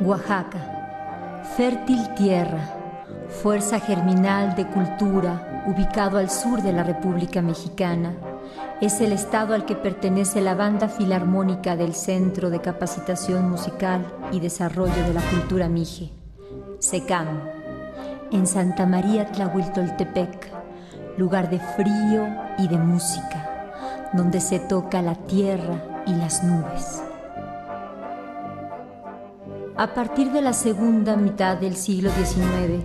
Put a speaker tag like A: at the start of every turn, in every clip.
A: Oaxaca, fértil tierra, fuerza germinal de cultura, ubicado al sur de la República Mexicana, es el estado al que pertenece la banda filarmónica del Centro de Capacitación Musical y Desarrollo de la Cultura Mije, SECAM, en Santa María Tlahuiltoltepec, lugar de frío y de música, donde se toca la tierra y las nubes. A partir de la segunda mitad del siglo XIX,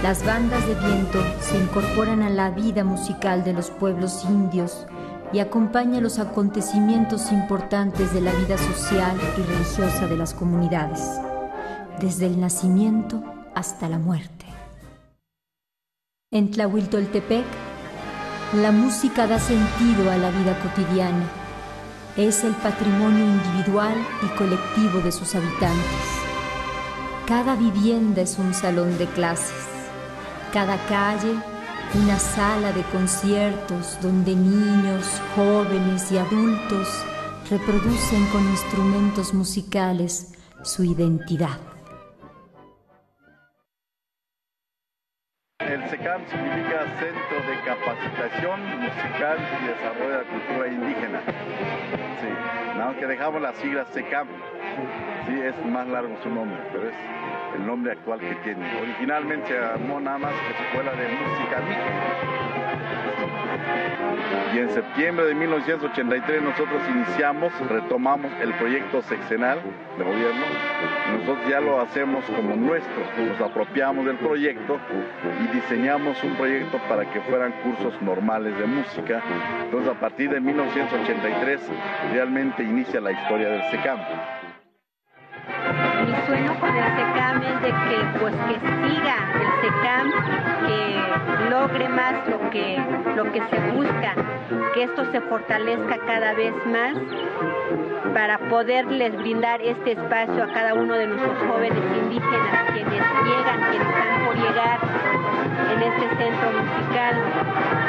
A: las bandas de viento se incorporan a la vida musical de los pueblos indios y acompañan los acontecimientos importantes de la vida social y religiosa de las comunidades, desde el nacimiento hasta la muerte. En Tlahuiltoltepec, la música da sentido a la vida cotidiana. Es el patrimonio individual y colectivo de sus habitantes. Cada vivienda es un salón de clases, cada calle una sala de conciertos donde niños, jóvenes y adultos reproducen con instrumentos musicales su identidad.
B: El SECAM significa Centro de Capacitación Musical y Desarrollo de la Cultura Indígena. Sí, nada que dejamos las siglas SECAM. Sí, es más largo su nombre, pero es el nombre actual que tiene. Originalmente se llamó nada más Escuela de Música. Y en septiembre de 1983 nosotros iniciamos, retomamos el proyecto sexenal de gobierno. Nosotros ya lo hacemos como nuestro, nos apropiamos del proyecto y diseñamos un proyecto para que fueran cursos normales de música. Entonces a partir de 1983 realmente inicia la historia del SECAM Thank you.
C: Mi sueño con el SECAM es de que pues que siga el SECAM, que logre más lo que, lo que se busca, que esto se fortalezca cada vez más para poderles brindar este espacio a cada uno de nuestros jóvenes indígenas, quienes llegan, quienes están por llegar en este centro musical,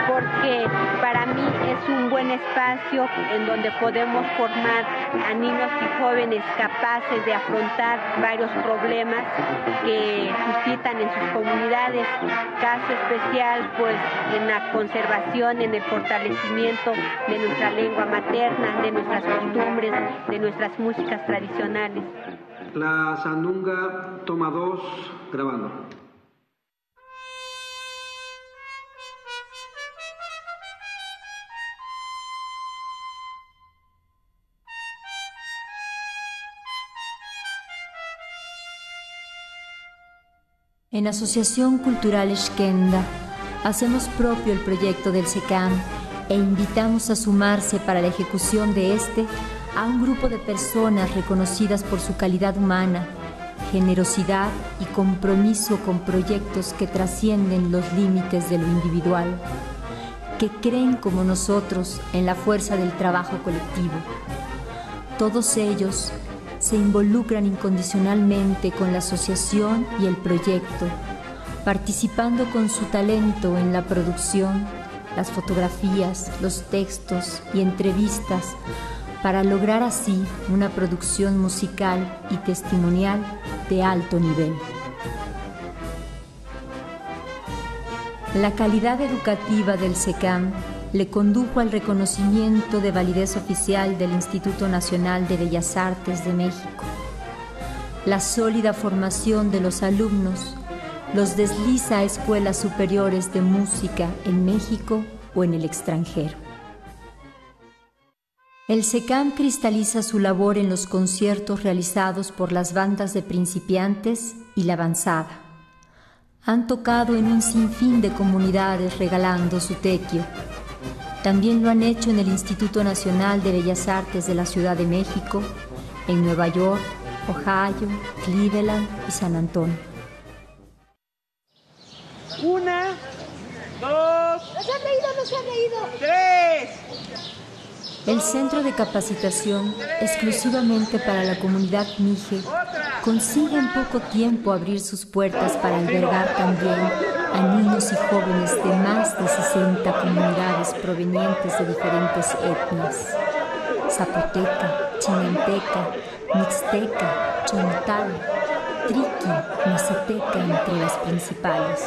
C: porque para mí es un buen espacio en donde podemos formar a niños y jóvenes capaces de afrontar varios problemas que suscitan en sus comunidades, caso especial pues en la conservación, en el fortalecimiento de nuestra lengua materna, de nuestras costumbres, de nuestras músicas tradicionales.
D: La Sandunga toma dos, grabando.
A: En Asociación Cultural Esquenda hacemos propio el proyecto del SECAM e invitamos a sumarse para la ejecución de este a un grupo de personas reconocidas por su calidad humana, generosidad y compromiso con proyectos que trascienden los límites de lo individual, que creen como nosotros en la fuerza del trabajo colectivo. Todos ellos se involucran incondicionalmente con la asociación y el proyecto, participando con su talento en la producción, las fotografías, los textos y entrevistas para lograr así una producción musical y testimonial de alto nivel. La calidad educativa del SECAM le condujo al reconocimiento de validez oficial del Instituto Nacional de Bellas Artes de México. La sólida formación de los alumnos los desliza a escuelas superiores de música en México o en el extranjero. El SECAM cristaliza su labor en los conciertos realizados por las bandas de principiantes y la avanzada. Han tocado en un sinfín de comunidades regalando su tequio, también lo han hecho en el Instituto Nacional de Bellas Artes de la Ciudad de México, en Nueva York, Ohio, Cleveland y San Antonio.
E: Una, dos.
F: ¡No se han reído, no se han reído!
E: ¡Tres!
A: El centro de capacitación, exclusivamente para la comunidad Mije, consigue en poco tiempo abrir sus puertas para albergar también a niños y jóvenes de más de 60 comunidades provenientes de diferentes etnias. Zapoteca, Chinanteca, Mixteca, Chontal, Triqui, Mazateca entre las principales,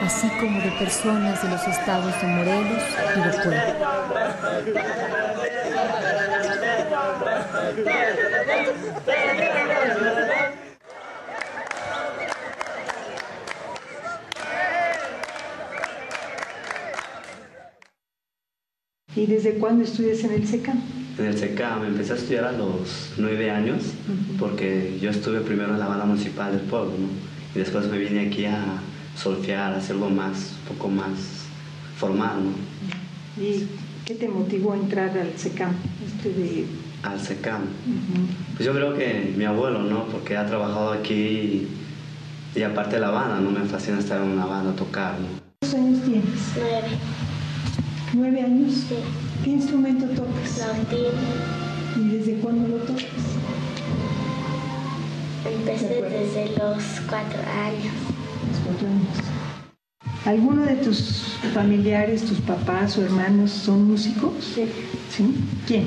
A: así como de personas de los estados de Morelos y de Puebla.
G: ¿Y desde cuándo estudias en el SECAM?
H: En el SECAM empecé a estudiar a los nueve años porque yo estuve primero en la banda municipal del pueblo ¿no? y después me vine aquí a solfear, hacerlo más, un poco más formal. ¿no?
G: ¿Y qué te motivó a entrar al SECAM? Este de...
H: Al SECAM. Pues yo creo que mi abuelo, ¿no? Porque ha trabajado aquí y, y aparte de la banda, ¿no? Me fascina estar en una banda, tocar, ¿no?
G: ¿Cuántos años tienes?
F: Nueve.
G: ¿Nueve años?
F: Sí.
G: ¿Qué instrumento tocas?
F: Laudín.
G: ¿Y desde cuándo lo tocas?
F: Empecé desde los cuatro años.
G: ¿Alguno de tus familiares, tus papás o hermanos son músicos?
F: Sí.
G: ¿Sí? ¿Quién?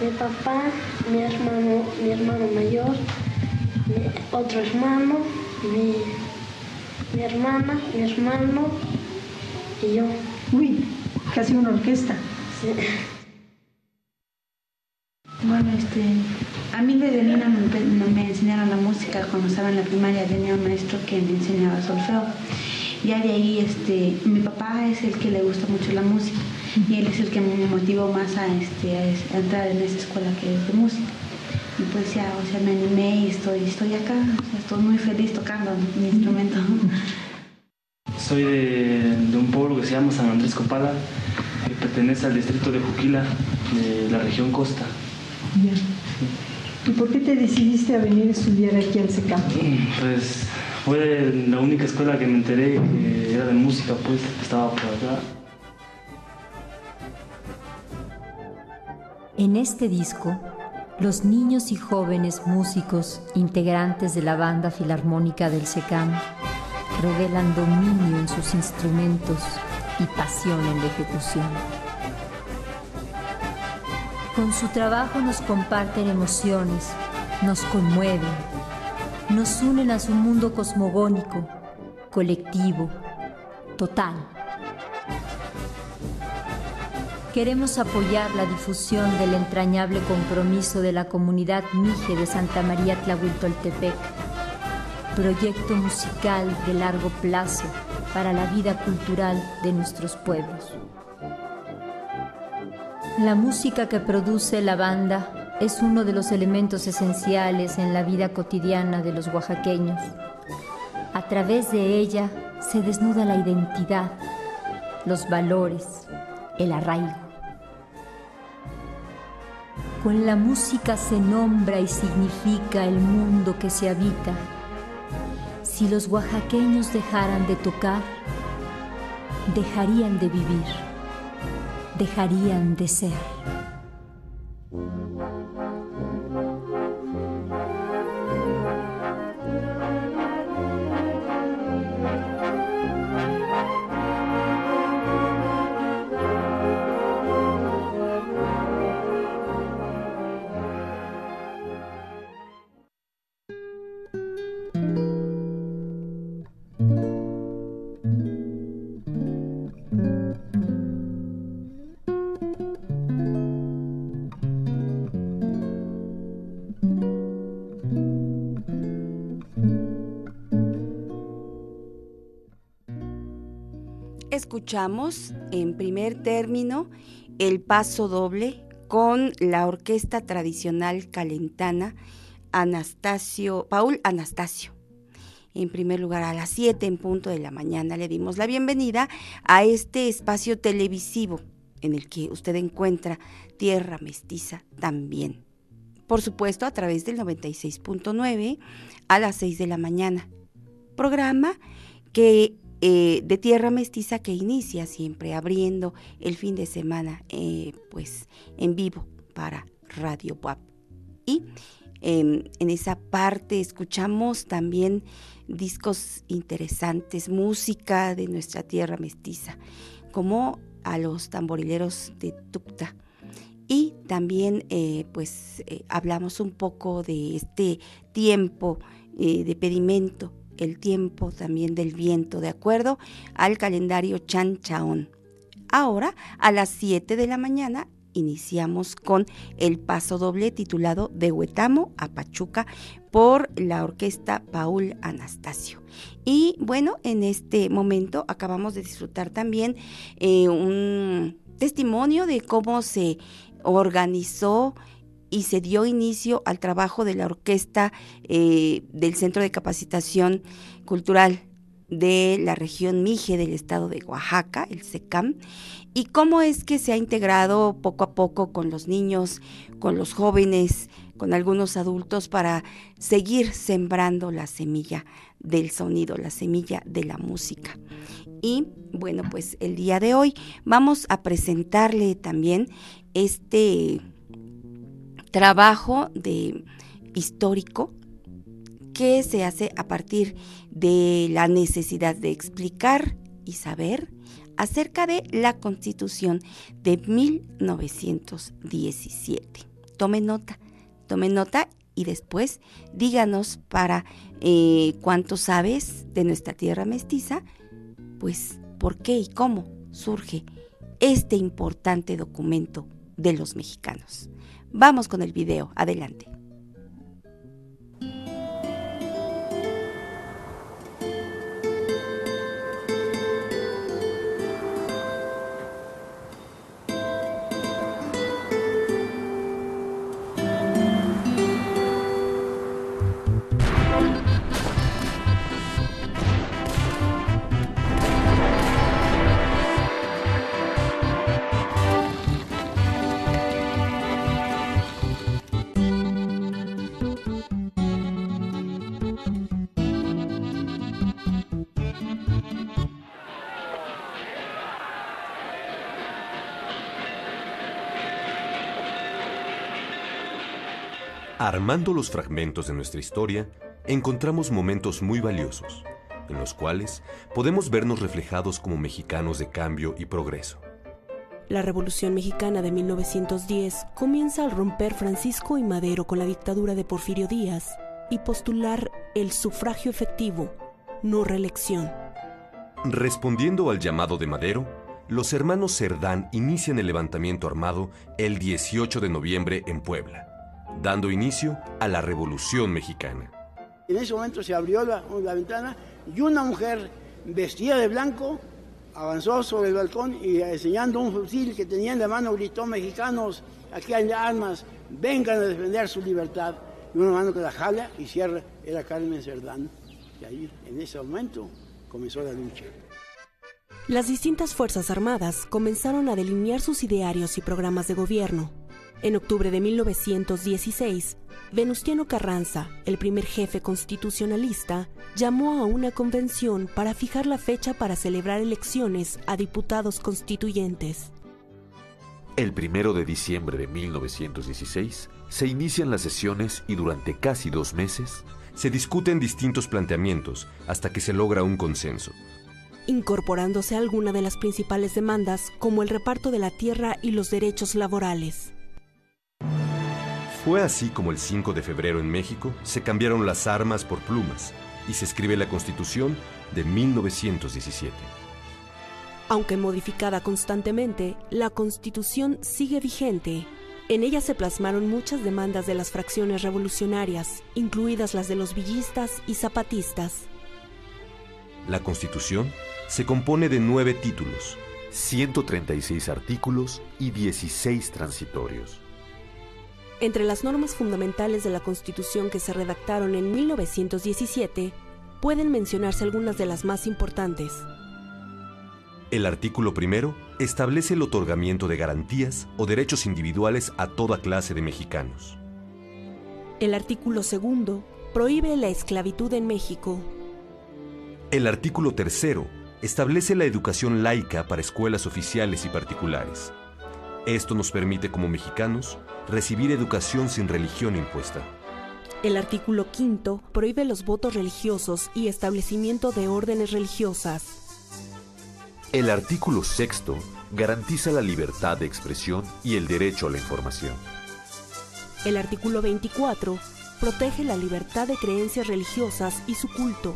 F: Mi papá, mi hermano, mi hermano mayor, mi otro hermano, mi, mi hermana, mi hermano y yo.
G: Uy, casi una orquesta.
F: Sí.
I: Bueno, este, a mí desde niña me, me enseñaron la música. Cuando estaba en la primaria tenía un maestro que me enseñaba solfeo. Ya de ahí, este, mi papá es el que le gusta mucho la música y él es el que me motivó más a, este, entrar en esa escuela que es de música. Y pues ya, o sea, me animé y estoy, estoy acá, o sea, estoy muy feliz tocando mi instrumento.
J: Soy de, de un pueblo que se llama San Andrés Copala, que pertenece al distrito de Juquila, de la región Costa.
G: Ya. ¿Y por qué te decidiste a venir a estudiar aquí al SECAM?
J: Pues fue la única escuela que me enteré que era de música, pues estaba por acá.
A: En este disco, los niños y jóvenes músicos integrantes de la banda filarmónica del SECAM revelan dominio en sus instrumentos y pasión en la ejecución. Con su trabajo nos comparten emociones, nos conmueven, nos unen a su mundo cosmogónico, colectivo, total. Queremos apoyar la difusión del entrañable compromiso de la comunidad Mije de Santa María Tlahuitoltepec, proyecto musical de largo plazo para la vida cultural de nuestros pueblos. La música que produce la banda es uno de los elementos esenciales en la vida cotidiana de los oaxaqueños. A través de ella se desnuda la identidad, los valores, el arraigo. Con la música se nombra y significa el mundo que se habita. Si los oaxaqueños dejaran de tocar, dejarían de vivir dejarían de ser.
K: Escuchamos en primer término el paso doble con la orquesta tradicional calentana Anastasio, Paul Anastasio. En primer lugar, a las 7 en punto de la mañana le dimos la bienvenida a este espacio televisivo en el que usted encuentra Tierra Mestiza también. Por supuesto, a través del 96.9 a las 6 de la mañana. Programa que eh, de Tierra Mestiza que inicia siempre abriendo el fin de semana eh, pues en vivo para Radio WAP. Y em, en esa parte escuchamos también discos interesantes, música de nuestra Tierra Mestiza, como a los tamborileros de Tucta. Y también eh, pues hablamos un poco de este tiempo de pedimento el tiempo también del viento, de acuerdo al calendario Chan Chaón. Ahora, a las 7 de la mañana, iniciamos con el paso doble titulado De Huetamo a Pachuca por la orquesta Paul Anastasio. Y bueno, en este momento acabamos de disfrutar también eh, un testimonio de cómo se organizó y se dio inicio al trabajo de la orquesta eh, del Centro de Capacitación Cultural de la región Mije del estado de Oaxaca, el SECAM, y cómo es que se ha integrado poco a poco con los niños, con los jóvenes, con algunos adultos para seguir sembrando la semilla del sonido, la semilla de la música. Y bueno, pues el día de hoy vamos a presentarle también este trabajo de histórico que se hace a partir de la necesidad de explicar y saber acerca de la Constitución de 1917. Tome nota, tome nota y después díganos para eh, cuánto sabes de nuestra tierra mestiza, pues por qué y cómo surge este importante documento de los mexicanos. Vamos con el video, adelante.
L: Armando los fragmentos de nuestra historia, encontramos momentos muy valiosos, en los cuales podemos vernos reflejados como mexicanos de cambio y progreso.
M: La Revolución Mexicana de 1910 comienza al romper Francisco y Madero con la dictadura de Porfirio Díaz y postular el sufragio efectivo, no reelección.
L: Respondiendo al llamado de Madero, los hermanos Cerdán inician el levantamiento armado el 18 de noviembre en Puebla dando inicio a la Revolución Mexicana.
N: En ese momento se abrió la, ventana y una mujer vestida de blanco avanzó sobre el balcón y enseñando un fusil que tenía en la mano gritó, mexicanos, aquí hay armas, vengan a defender su libertad. Y una mano que la jala y cierra era Carmen Cerdán. Y ahí, en ese momento, comenzó la lucha.
M: Las distintas Fuerzas Armadas comenzaron a delinear sus idearios y programas de gobierno. En octubre de 1916, Venustiano Carranza, el primer jefe constitucionalista, llamó a una convención para fijar la fecha para celebrar elecciones a diputados constituyentes.
O: El primero de diciembre de 1916 se inician las sesiones y durante casi dos meses
L: se discuten distintos planteamientos hasta que se logra un consenso.
M: Incorporándose alguna de las principales demandas como el reparto de la tierra y los derechos laborales.
L: Fue así como el 5 de febrero en México se cambiaron las armas por plumas y se escribe la Constitución de 1917.
M: Aunque modificada constantemente, la Constitución sigue vigente. En ella se plasmaron muchas demandas de las fracciones revolucionarias, incluidas las de los villistas y zapatistas.
L: La Constitución se compone de nueve títulos,
O: 136 artículos y 16 transitorios.
M: Entre las normas fundamentales de la Constitución que se redactaron en 1917, pueden mencionarse algunas de las más importantes.
L: El artículo primero establece el otorgamiento de garantías o derechos individuales a toda clase de mexicanos.
M: El artículo segundo prohíbe la esclavitud en México.
L: El artículo tercero establece la educación laica para escuelas oficiales y particulares. Esto nos permite como mexicanos recibir educación sin religión impuesta.
M: El artículo quinto prohíbe los votos religiosos y establecimiento de órdenes religiosas.
O: El artículo sexto garantiza la libertad de expresión y el derecho a la información.
M: El artículo 24 protege la libertad de creencias religiosas y su culto.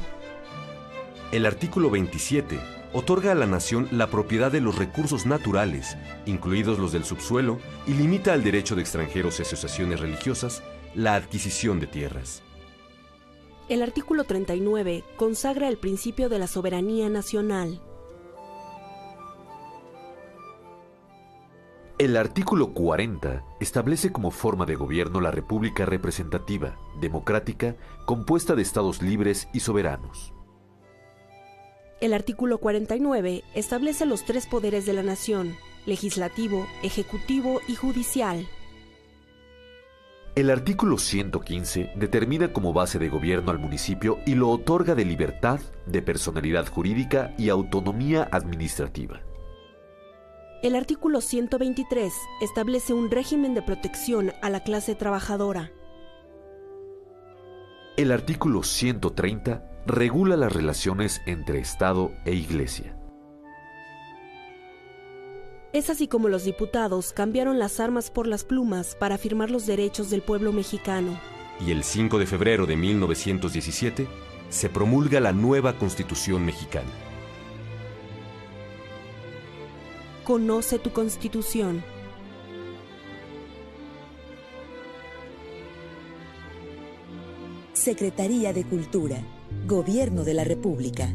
L: El artículo 27 otorga a la nación la propiedad de los recursos naturales, incluidos los del subsuelo, y limita al derecho de extranjeros y asociaciones religiosas la adquisición de tierras.
M: El artículo 39 consagra el principio de la soberanía nacional.
O: El artículo 40 establece como forma de gobierno la República representativa, democrática, compuesta de estados libres y soberanos.
M: El artículo 49 establece los tres poderes de la nación, legislativo, ejecutivo y judicial.
O: El artículo 115 determina como base de gobierno al municipio y lo otorga de libertad, de personalidad jurídica y autonomía administrativa.
M: El artículo 123 establece un régimen de protección a la clase trabajadora.
O: El artículo 130 regula las relaciones entre Estado e Iglesia.
M: Es así como los diputados cambiaron las armas por las plumas para afirmar los derechos del pueblo mexicano.
L: y el 5 de febrero de 1917 se promulga la nueva Constitución mexicana.
M: Conoce tu Constitución.
P: Secretaría de Cultura, Gobierno de la República.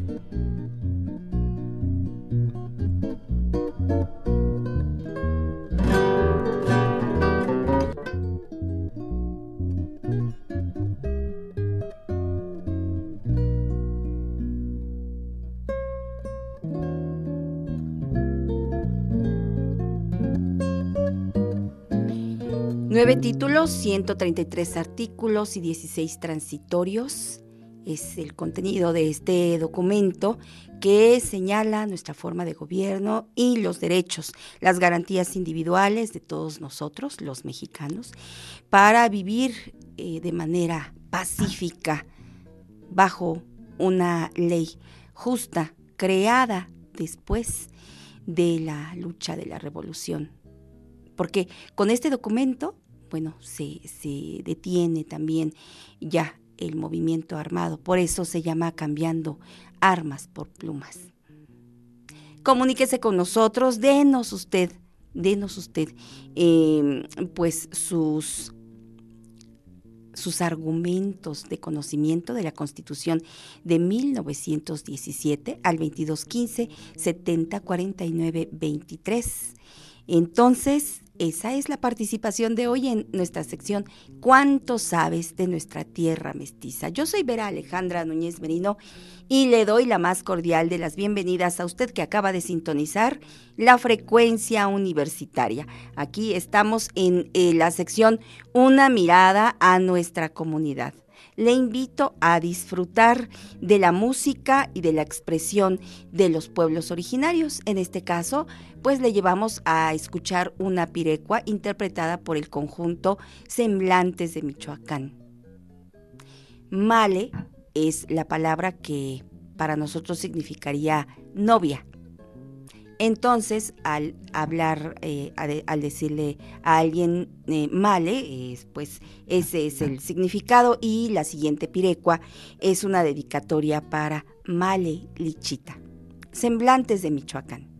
K: Nueve títulos, 133 artículos y 16 transitorios. Es el contenido de este documento que señala nuestra forma de gobierno y los derechos, las garantías individuales de todos nosotros, los mexicanos, para vivir eh, de manera pacífica bajo una ley justa creada después de la lucha de la revolución. Porque con este documento bueno, se, detiene también ya el movimiento armado. Por eso se llama cambiando armas por plumas. Comuníquese con nosotros, denos usted, denos usted, em, pues sus sus argumentos de conocimiento de la Constitución de 1917 al 2215 70 49 23. Entonces, esa es la participación de hoy en nuestra sección ¿Cuánto sabes de nuestra tierra mestiza? Yo soy Vera Alejandra Núñez Merino y le doy la más cordial de las bienvenidas a usted que acaba de sintonizar la frecuencia universitaria. Aquí estamos en eh, la sección Una mirada a nuestra comunidad le invito a disfrutar de la música y de la expresión de los pueblos originarios. En este caso, pues le llevamos a escuchar una pirecua interpretada por el conjunto Semblantes de Michoacán. Male es la palabra que para nosotros significaría novia entonces, al hablar, eh, al decirle a alguien eh, male, pues ese es el significado y la siguiente pirecua es una dedicatoria para Male Lichita. Semblantes de Michoacán.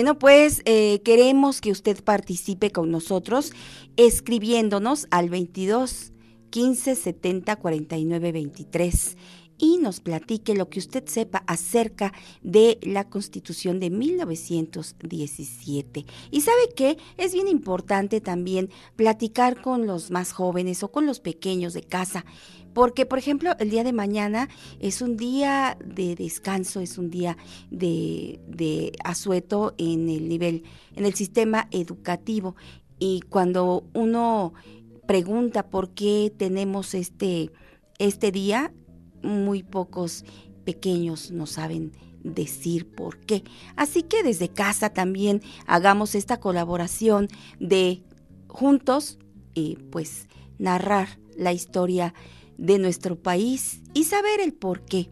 K: Bueno, pues eh, queremos que usted participe con nosotros escribiéndonos al 22 15 70 49 23 y nos platique lo que usted sepa acerca de la Constitución de 1917. Y sabe que es bien importante también platicar con los más jóvenes o con los pequeños de casa. Porque, por ejemplo, el día de mañana es un día de descanso, es un día de, de asueto en el nivel, en el sistema educativo. Y cuando uno pregunta por qué tenemos este, este día, muy pocos pequeños no saben decir por qué. Así que desde casa también hagamos esta colaboración de juntos y pues narrar la historia de nuestro país y saber el por qué.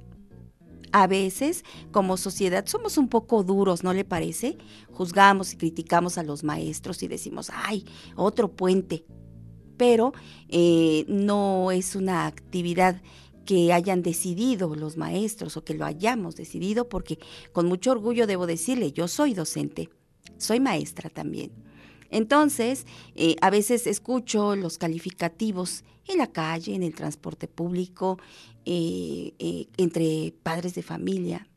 K: A veces, como sociedad, somos un poco duros, ¿no le parece? Juzgamos y criticamos a los maestros y decimos, ay, otro puente. Pero eh, no es una actividad que hayan decidido los maestros o que lo hayamos decidido, porque con mucho orgullo debo decirle, yo soy docente, soy maestra también. Entonces, eh, a veces escucho los calificativos en la calle, en el transporte público, eh, eh, entre padres de familia.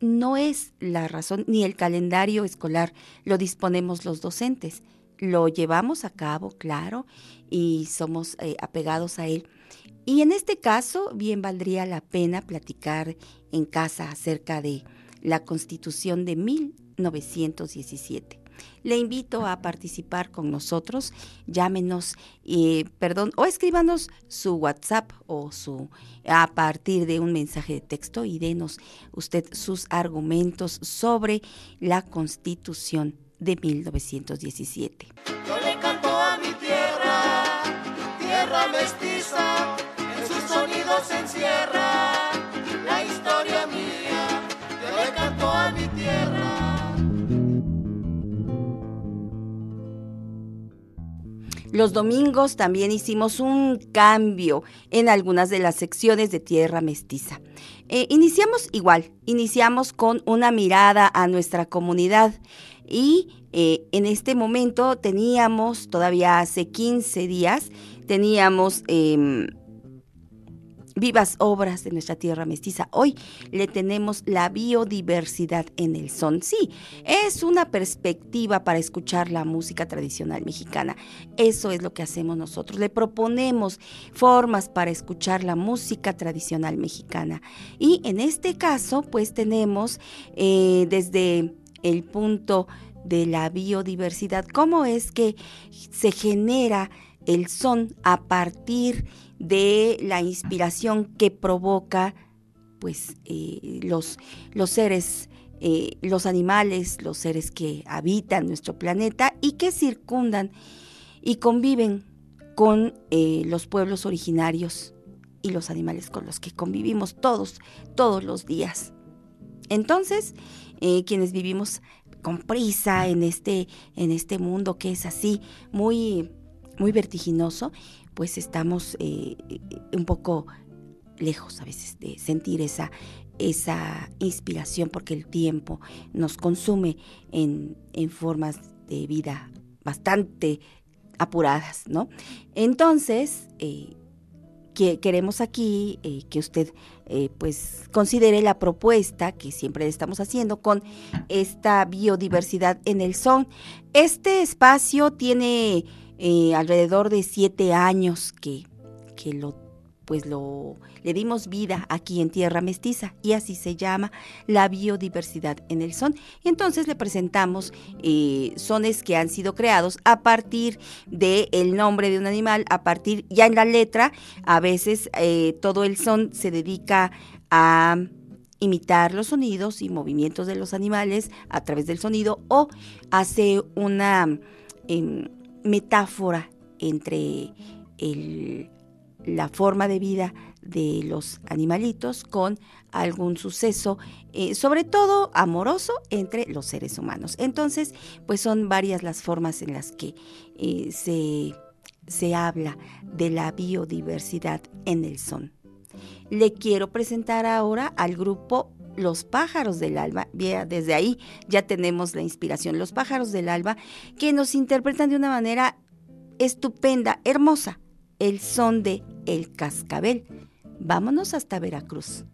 K: No es la razón, ni el calendario escolar lo disponemos los docentes. Lo llevamos a cabo, claro, y somos apegados a él, y en este caso, bien valdría la pena platicar en casa acerca de la Constitución de 1917. Le invito a participar con nosotros, llámenos, eh, perdón, o escríbanos su WhatsApp o su a partir de un mensaje de texto y denos usted sus argumentos sobre la Constitución de 1917.
Q: Yo le canto a mi tierra, tierra mestiza se encierra la historia mía, yo le a mi tierra.
K: Los domingos también hicimos un cambio en algunas de las secciones de Tierra Mestiza. Eh, iniciamos igual, iniciamos con una mirada a nuestra comunidad y eh, en este momento teníamos, todavía hace 15 días, teníamos... Em, vivas obras de nuestra tierra mestiza. Hoy le tenemos la biodiversidad en el son. Sí, es una perspectiva para escuchar la música tradicional mexicana. Eso es lo que hacemos nosotros. Le proponemos formas para escuchar la música tradicional mexicana. Y en este caso, pues tenemos eh, desde el punto de la biodiversidad, cómo es que se genera el son a partir de la inspiración que provoca pues eh, los, los seres, eh, los animales, los seres que habitan nuestro planeta y que circundan y conviven con eh, los pueblos originarios y los animales con los que convivimos todos, todos los días. Entonces, quienes vivimos con prisa en este, en este mundo que es así, muy, muy vertiginoso, pues estamos eh, un poco lejos a veces de sentir esa, esa inspiración porque el tiempo nos consume en, formas de vida bastante apuradas, ¿no? Entonces, eh, que queremos aquí eh, que usted pues considere la propuesta que siempre estamos haciendo con esta biodiversidad en el son. Este espacio tiene eh, alrededor de siete años que, que lo pues lo le dimos vida aquí en Tierra Mestiza y así se llama la biodiversidad en el son. Y entonces le presentamos eh, sones que han sido creados a partir del el nombre de un animal, a partir ya en la letra, a veces eh, todo el son se dedica a imitar los sonidos y movimientos de los animales a través del sonido o hace una em, metáfora entre la forma de vida de los animalitos con algún suceso, eh, sobre todo amoroso, entre los seres humanos. Entonces, pues son varias las formas en las que eh, se, se habla de la biodiversidad en el son. Le quiero presentar ahora al grupo Los pájaros del alba, desde ahí ya tenemos la inspiración, Los pájaros del alba, que nos interpretan de una manera estupenda, hermosa, el son de El Cascabel. Vámonos hasta Veracruz.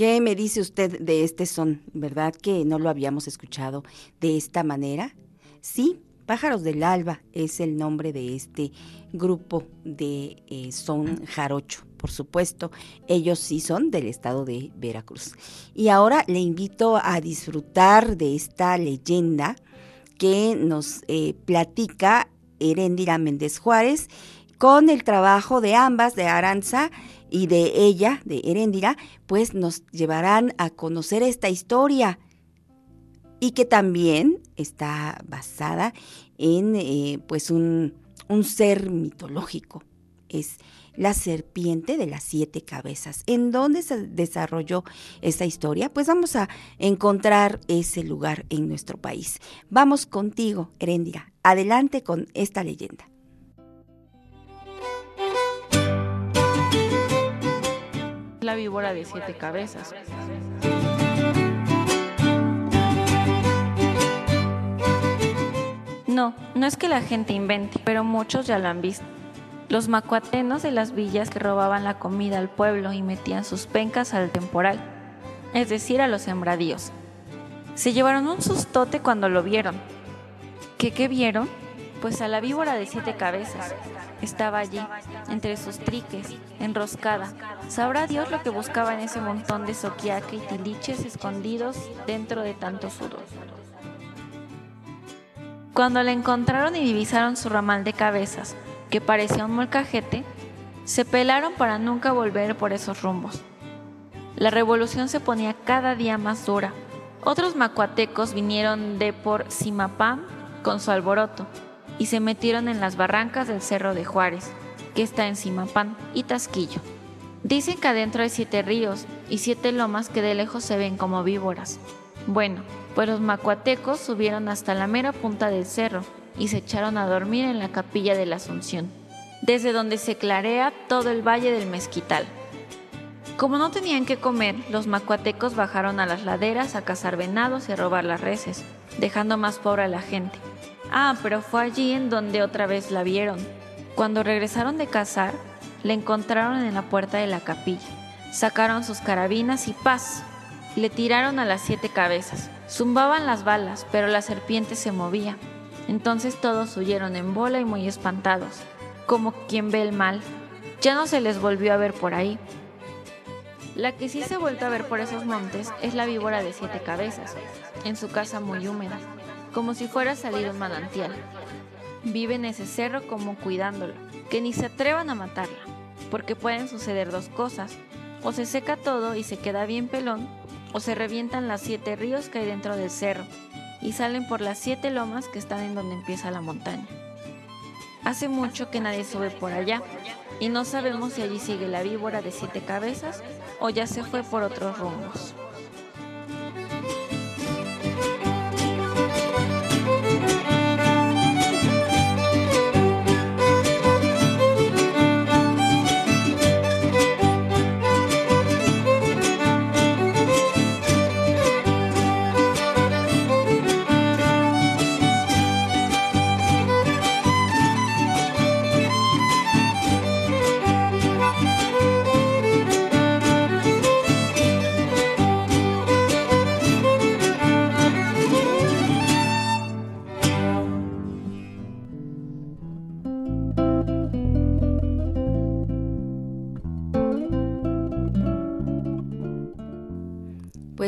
K: ¿Qué me dice usted de este son? ¿Verdad que no lo habíamos escuchado de esta manera? Sí, Pájaros del Alba es el nombre de este grupo de eh, son jarocho. Por supuesto, ellos sí son del estado de Veracruz. Y ahora le invito a disfrutar de esta leyenda que nos eh, platica Herendira Méndez Juárez con el trabajo de ambas, de Aranza y de ella, de Heréndira, pues nos llevarán a conocer esta historia y que también está basada en eh, pues un, un ser mitológico. Es la serpiente de las siete cabezas. ¿En dónde se desarrolló esta historia? Pues vamos a encontrar ese lugar en nuestro país. Vamos contigo, Heréndira. Adelante con esta leyenda.
R: La víbora de siete cabezas. No, no es que la gente invente, pero muchos ya lo han visto. Los macuatenos de las villas que robaban la comida al pueblo y metían sus pencas al temporal, es decir, a los sembradíos. Se llevaron un sustote cuando lo vieron. ¿Qué qué vieron? Pues a la víbora de siete cabezas, estaba allí, entre sus triques, enroscada. Sabrá Dios lo que buscaba en ese montón de soquiaque y tiliches escondidos dentro de tanto sudor. Cuando la encontraron y divisaron su ramal de cabezas, que parecía un molcajete, se pelaron para nunca volver por esos rumbos. La revolución se ponía cada día más dura. Otros macuatecos vinieron de por Simapán con su alboroto y se metieron en las barrancas del Cerro de Juárez, que está en Simapán y Tasquillo. Dicen que adentro hay siete ríos y siete lomas que de lejos se ven como víboras. Bueno, pues los macuatecos subieron hasta la mera punta del cerro y se echaron a dormir en la capilla de la Asunción, desde donde se clarea todo el valle del Mezquital. Como no tenían que comer, los macuatecos bajaron a las laderas a cazar venados y a robar las reses, dejando más pobre a la gente. Ah, pero fue allí en donde otra vez la vieron. Cuando regresaron de cazar, la encontraron en la puerta de la capilla. Sacaron sus carabinas y paz. Le tiraron a las siete cabezas. Zumbaban las balas, pero la serpiente se movía. Entonces todos huyeron en bola y muy espantados, como quien ve el mal. Ya no se les volvió a ver por ahí. La que sí se ha vuelto a ver por esos montes es la víbora de siete cabezas, en su casa muy húmeda como si fuera a salir un manantial. Vive en ese cerro como cuidándolo, que ni se atrevan a matarla, porque pueden suceder dos cosas, o se seca todo y se queda bien pelón, o se revientan las siete ríos que hay dentro del cerro, y salen por las siete lomas que están en donde empieza la montaña. Hace mucho que nadie sube por allá, y no sabemos si allí sigue la víbora de siete cabezas o ya se fue por otros rumbos.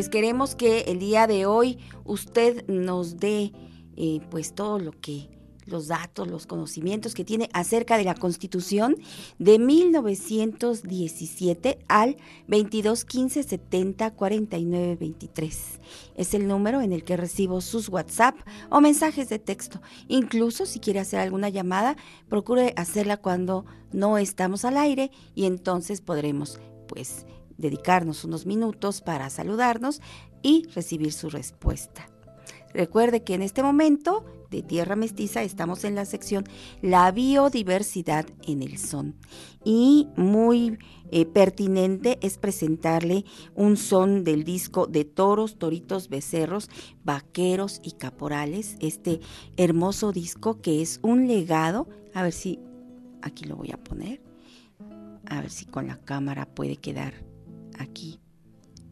K: Pues queremos que el día de hoy usted nos dé eh, pues todo lo que los datos, los conocimientos que tiene acerca de la Constitución de 1917 al 22 15 70 49 23. Es el número en el que recibo sus WhatsApp o mensajes de texto. Incluso si quiere hacer alguna llamada, procure hacerla cuando no estamos al aire y entonces podremos pues dedicarnos unos minutos para saludarnos y recibir su respuesta. Recuerde que en este momento de Tierra Mestiza estamos en la sección La biodiversidad en el son. Y muy eh, pertinente es presentarle un son del disco de toros, toritos, becerros, vaqueros y caporales. Este hermoso disco que es un legado. A ver si aquí lo voy a poner. A ver si con la cámara puede quedar aquí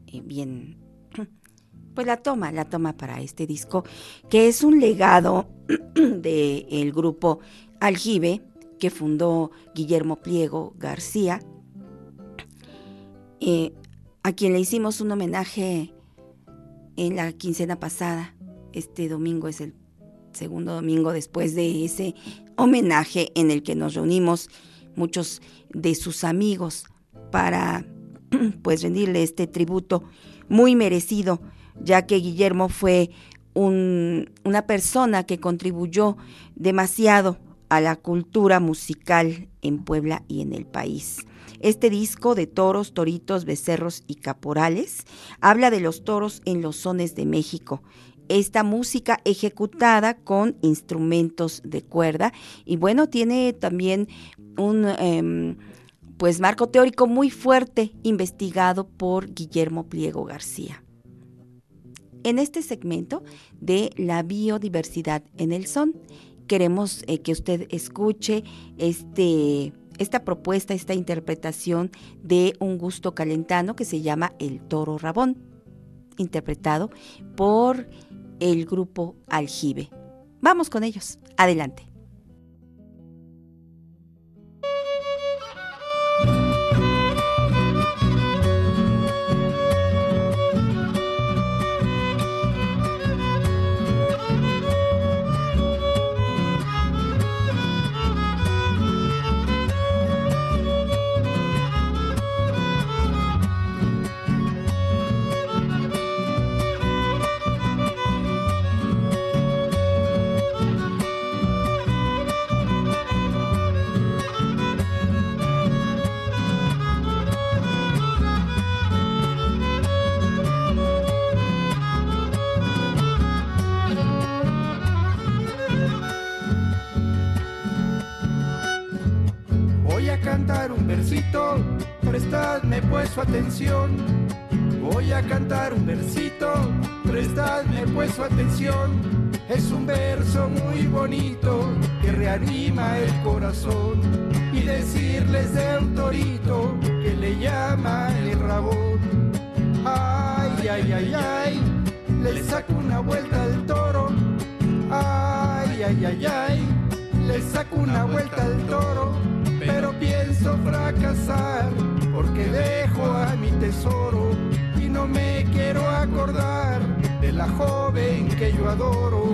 K: eh, bien pues la toma, la toma para este disco, que es un legado del grupo Aljibe, que fundó Guillermo Pliego García, eh, a quien le hicimos un homenaje en la quincena pasada. Este domingo es el segundo domingo después de ese homenaje en el que nos reunimos muchos de sus amigos para pues rendirle este tributo muy merecido ya que Guillermo fue una persona que contribuyó demasiado a la cultura musical en Puebla y en el país. Este disco de toros, toritos, becerros y caporales habla de los toros en los sones de México. Esta música ejecutada con instrumentos de cuerda y bueno, tiene también un em, pues marco teórico muy fuerte investigado por Guillermo Pliego García en este segmento de la biodiversidad en el son. Queremos eh, que usted escuche este, esta propuesta, esta interpretación de un gusto calentano que se llama El Toro Rabón, interpretado por el grupo Aljibe. Vamos con ellos. Adelante.
S: Atención. Voy a cantar un versito, prestadme pues su atención. Es un verso muy bonito que reanima el corazón. Y decirles de un torito que le llama el rabón. Ay, ay, ay, ay, le saco una vuelta al toro. Ay, ay, ay, ay, le saco una vuelta al toro pero pienso fracasar porque dejo a mi tesoro y no me quiero acordar de la joven que yo adoro.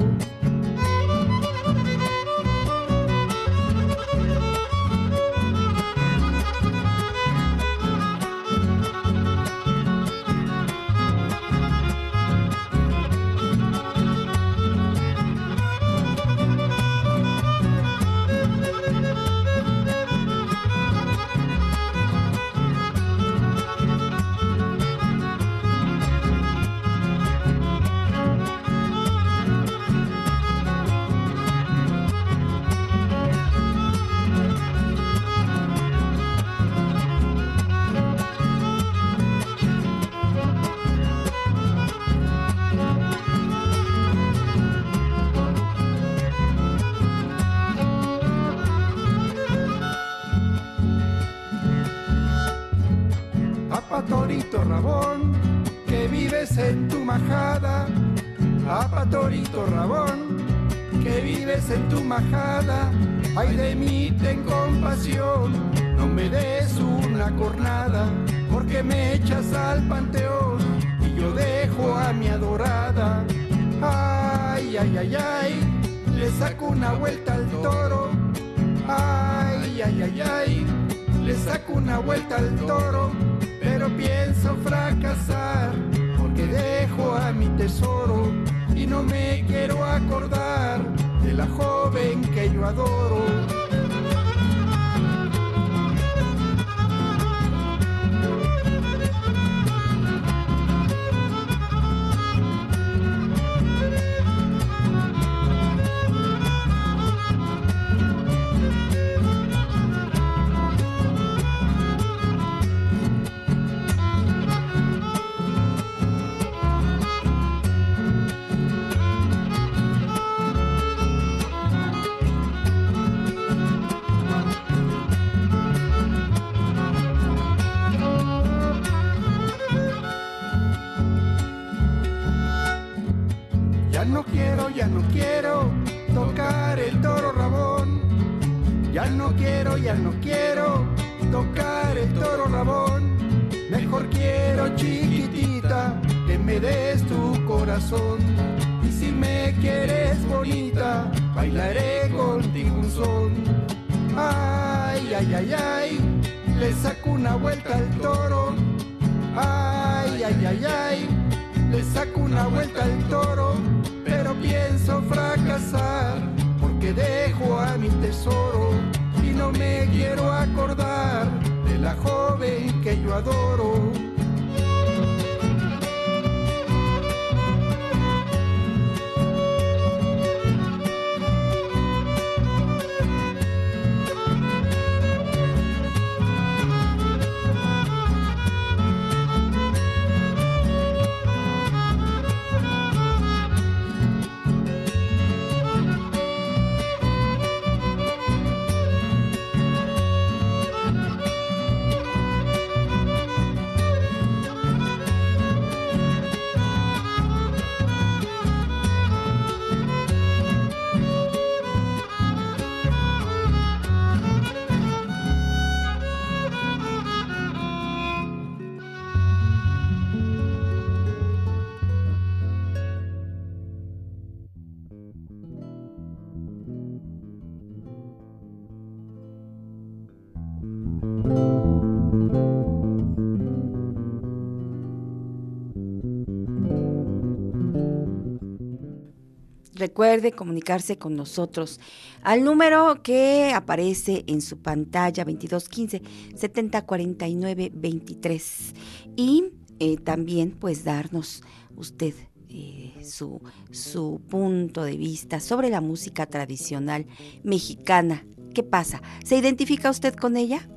K: Recuerde comunicarse con nosotros al número que aparece en su pantalla 2215 7049 23 y eh, también pues darnos usted eh, su, su punto de vista sobre la música tradicional mexicana. ¿Qué pasa? ¿Se identifica usted con ella?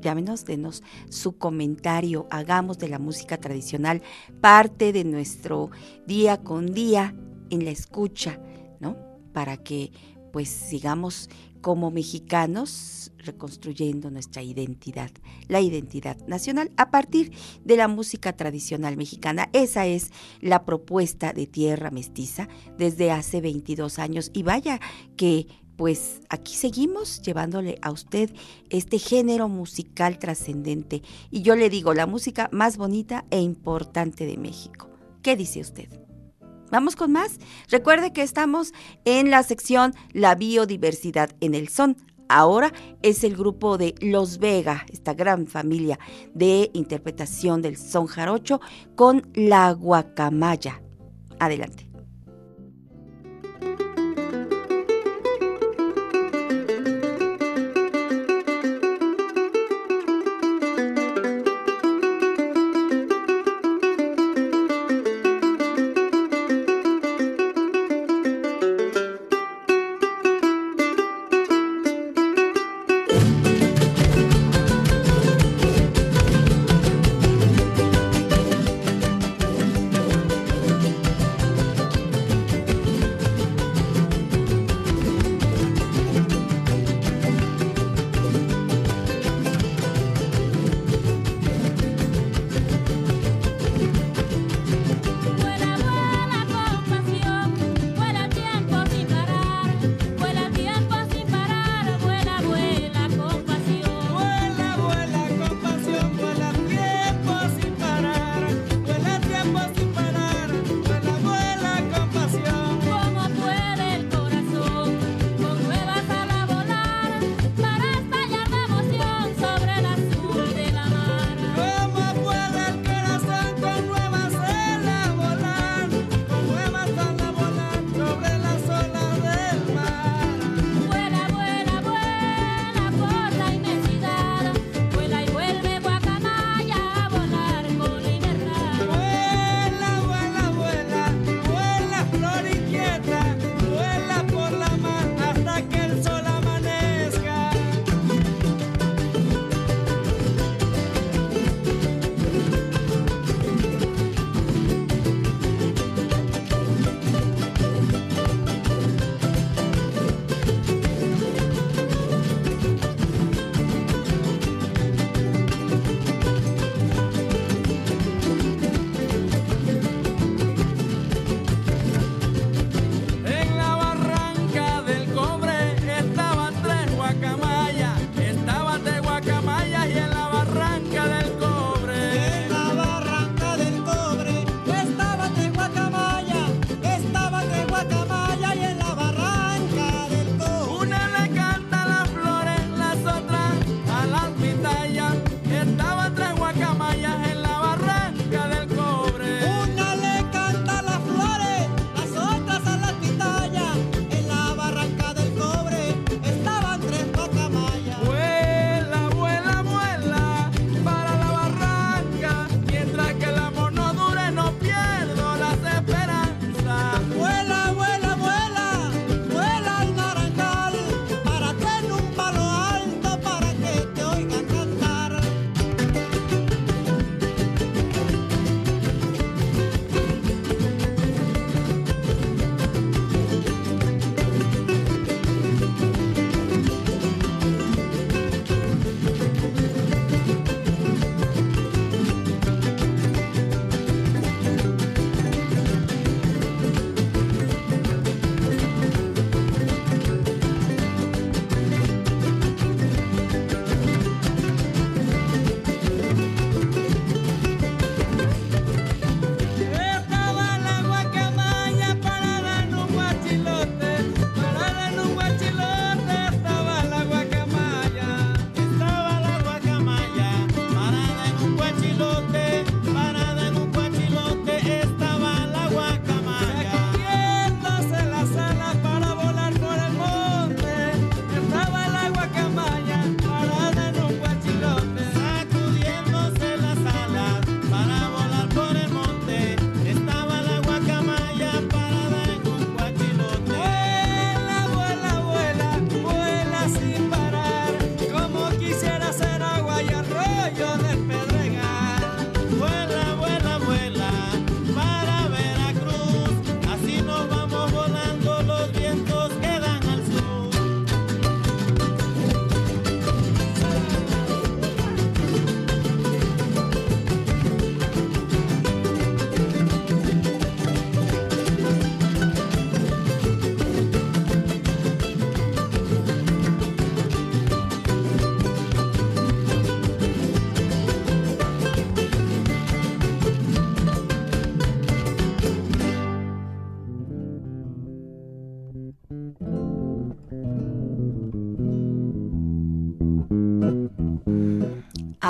K: llámenos, denos su comentario, hagamos de la música tradicional parte de nuestro día con día en la escucha, ¿no? Para que pues sigamos como mexicanos reconstruyendo nuestra identidad, la identidad nacional a partir de la música tradicional mexicana. Esa es la propuesta de Tierra Mestiza desde hace 22 años y vaya que pues aquí seguimos llevándole a usted este género musical trascendente y yo le digo la música más bonita e importante de México. ¿Qué dice usted? Vamos con más. Recuerde que estamos en la sección La biodiversidad en el son. Ahora es el grupo de Los Vega, esta gran familia de interpretación del son jarocho con la guacamaya. Adelante.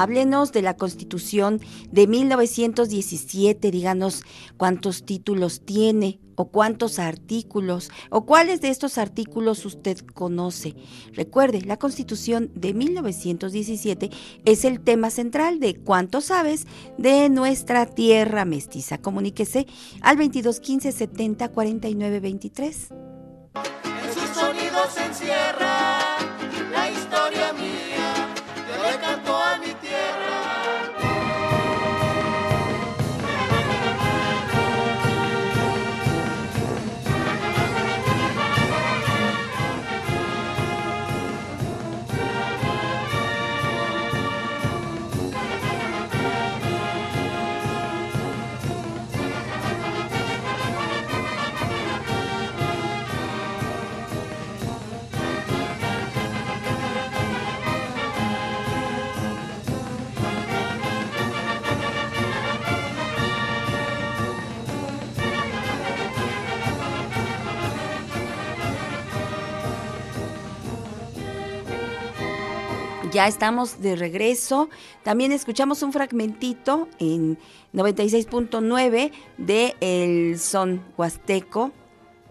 K: Háblenos de la Constitución de 1917, díganos cuántos títulos tiene o cuántos artículos o cuáles de estos artículos usted conoce. Recuerde, la Constitución de 1917 es el tema central de cuánto sabes de nuestra tierra mestiza. Comuníquese al 2215 70 49 23.
Q: En sonidos
K: Ya estamos de regreso. También escuchamos un fragmentito en 96.9 de El Son Huasteco,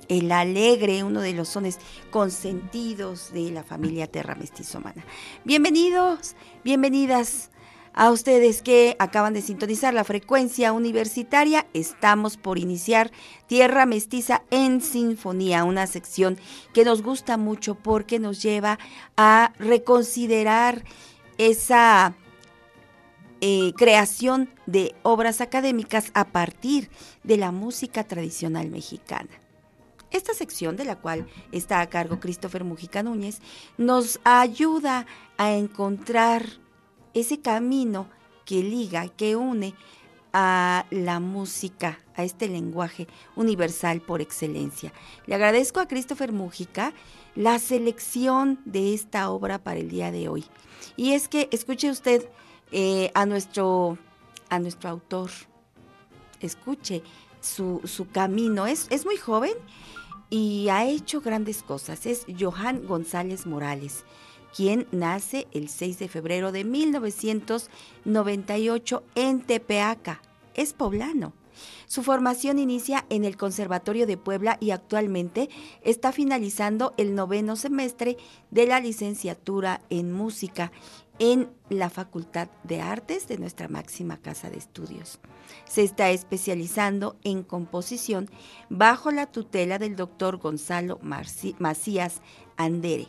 K: el alegre, uno de los sones consentidos de la familia Terra Mestizomana. Bienvenidos, bienvenidas a ustedes que acaban de sintonizar la frecuencia universitaria, estamos por iniciar Tierra Mestiza en Sinfonía, una sección que nos gusta mucho porque nos lleva a reconsiderar esa eh, creación de obras académicas a partir de la música tradicional mexicana. Esta sección, de la cual está a cargo Christopher Mujica Núñez, nos ayuda a encontrar ese camino que liga, que une a la música, a este lenguaje universal por excelencia. Le agradezco a Christopher Mújica la selección de esta obra para el día de hoy. Y es que escuche usted eh, a, nuestro, a nuestro autor, escuche su, su camino. Es, es muy joven y ha hecho grandes cosas. Es Johan González Morales quien nace el 6 de febrero de 1998 en Tepeaca. Es poblano. Su formación inicia en el Conservatorio de Puebla y actualmente está finalizando el noveno semestre de la licenciatura en música en la Facultad de Artes de nuestra máxima casa de estudios. Se está especializando en composición bajo la tutela del doctor Gonzalo Macías Andere.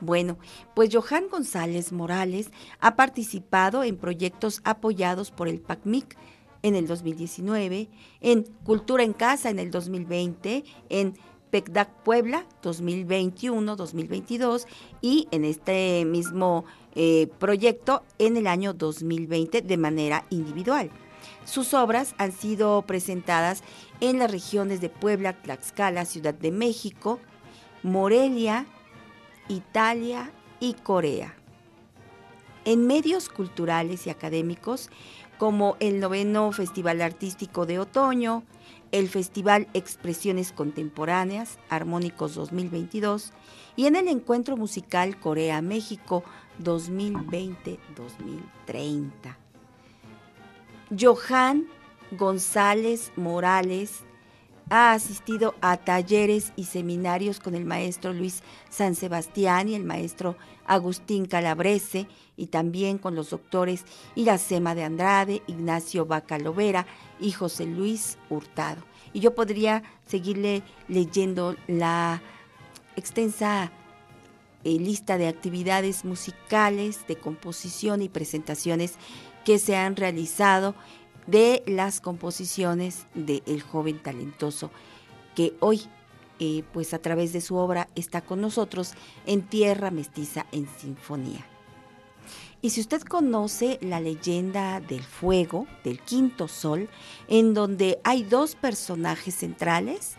K: Bueno, pues Johan González Morales ha participado en proyectos apoyados por el PACMIC en el 2019, en Cultura en Casa en el 2020, en PECDAC Puebla 2021-2022 y en este mismo eh, proyecto en el año 2020 de manera individual. Sus obras han sido presentadas en las regiones de Puebla, Tlaxcala, Ciudad de México, Morelia, Italia y Corea. En medios culturales y académicos como el noveno Festival Artístico de Otoño, el Festival Expresiones Contemporáneas Armónicos 2022 y en el Encuentro Musical Corea-México 2020-2030. Johan González Morales ha asistido a talleres y seminarios con el maestro Luis San Sebastián y el maestro Agustín Calabrese y también con los doctores Iracema de Andrade, Ignacio Bacalovera y José Luis Hurtado. Y yo podría seguirle leyendo la extensa eh, lista de actividades musicales, de composición y presentaciones que se han realizado de las composiciones del joven talentoso que hoy, eh, pues a través de su obra, está con nosotros en Tierra Mestiza en Sinfonía. Y si usted conoce la leyenda del fuego, del quinto sol, en donde hay dos personajes centrales,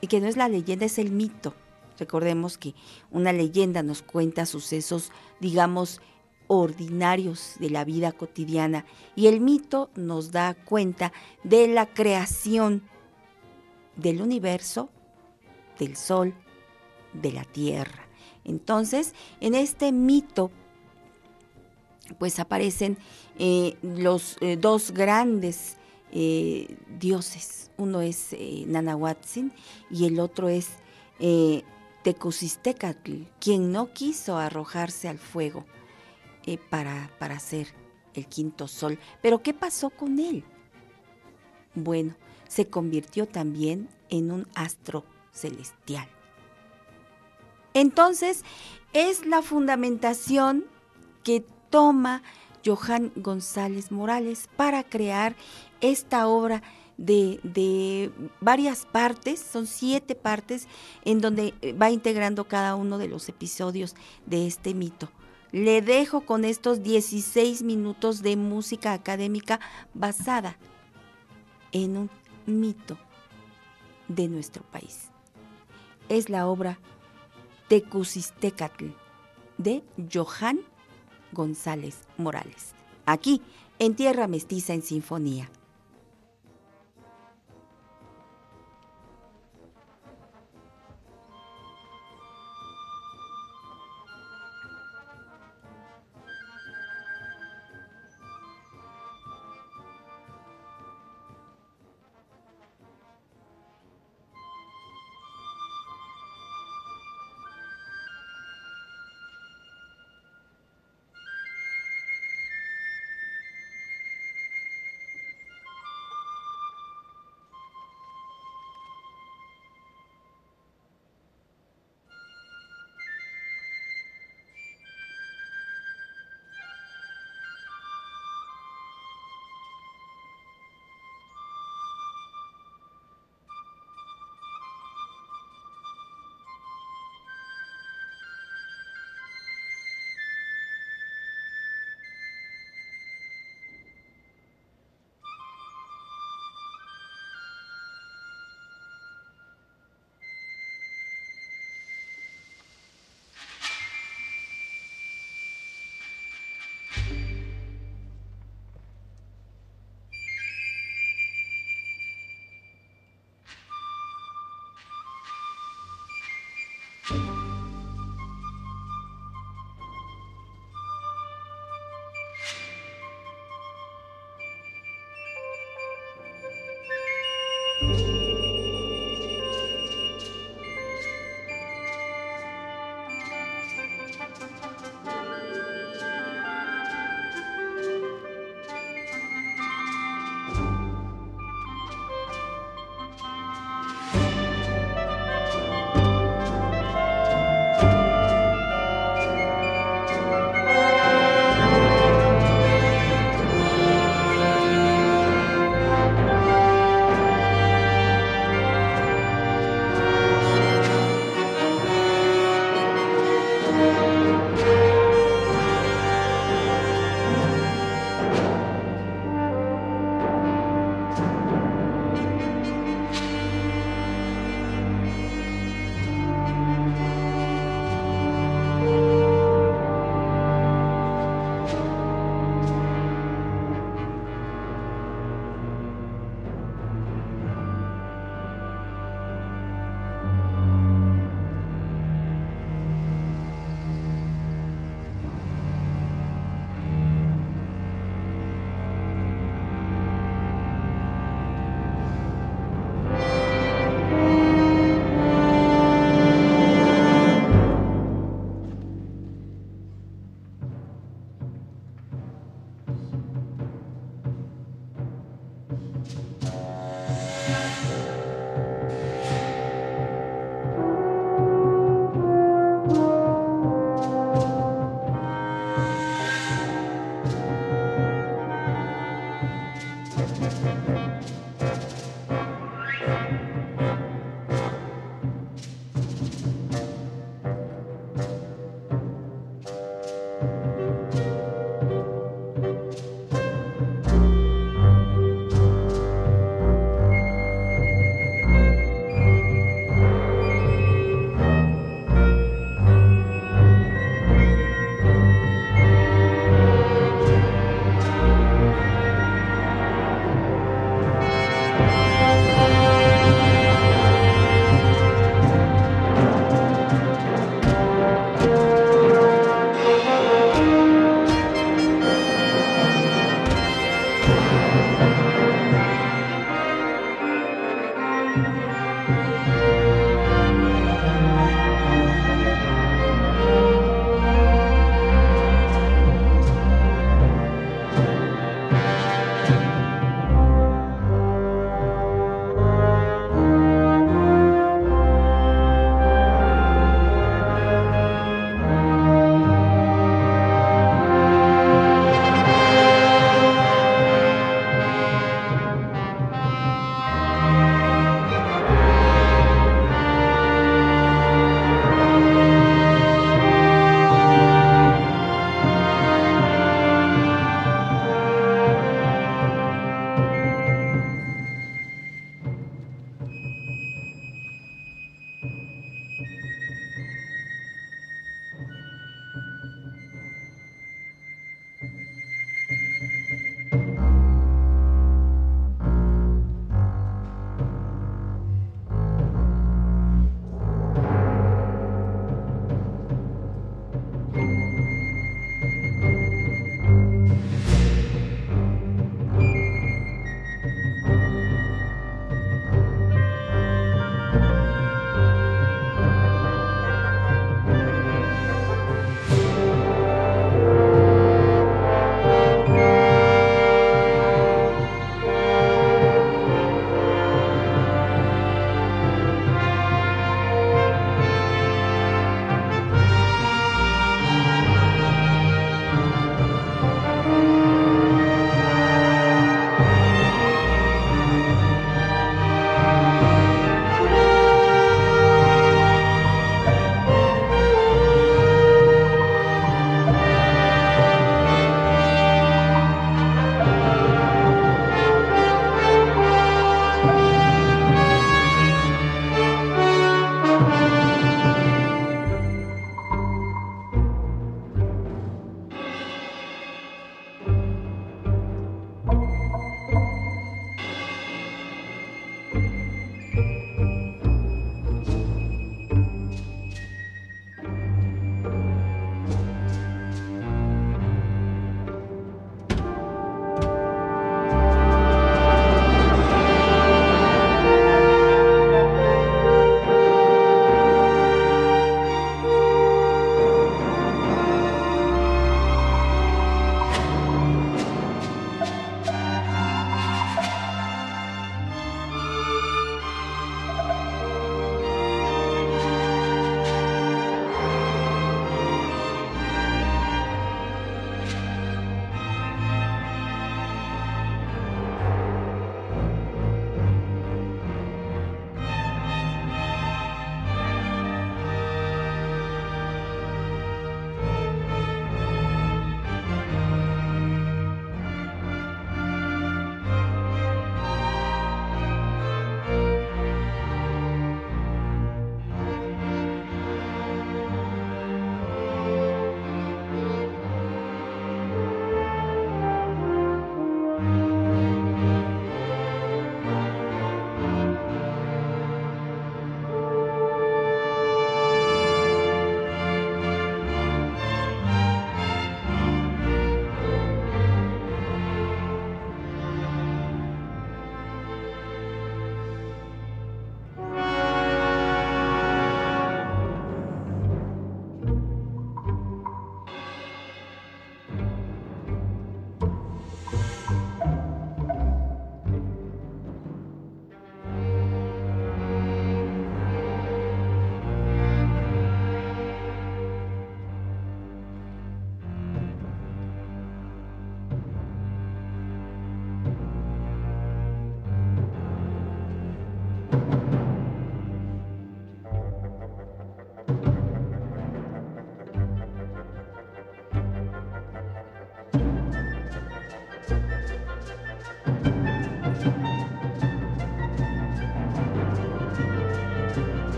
K: y que no es la leyenda, es el mito. Recordemos que una leyenda nos cuenta sucesos, digamos, ordinarios de la vida cotidiana y el mito nos da cuenta de la creación del universo, del sol, de la tierra. Entonces, en este mito pues aparecen eh, los eh, dos grandes eh, dioses. Uno es Nanahuatzin y el otro es Tecusistecatl, quien no quiso arrojarse al fuego para, para hacer el quinto sol. Pero ¿qué pasó con él? Bueno, se convirtió también en un astro celestial. Entonces, es la fundamentación que toma Johan González Morales para crear esta obra de, varias partes, son siete partes en donde va integrando cada uno de los episodios de este mito. Le dejo con estos 16 minutos de música académica basada en un mito de nuestro país. Es la obra Tecusistecatl de Johan González Morales. Aquí, en Tierra Mestiza en Sinfonía.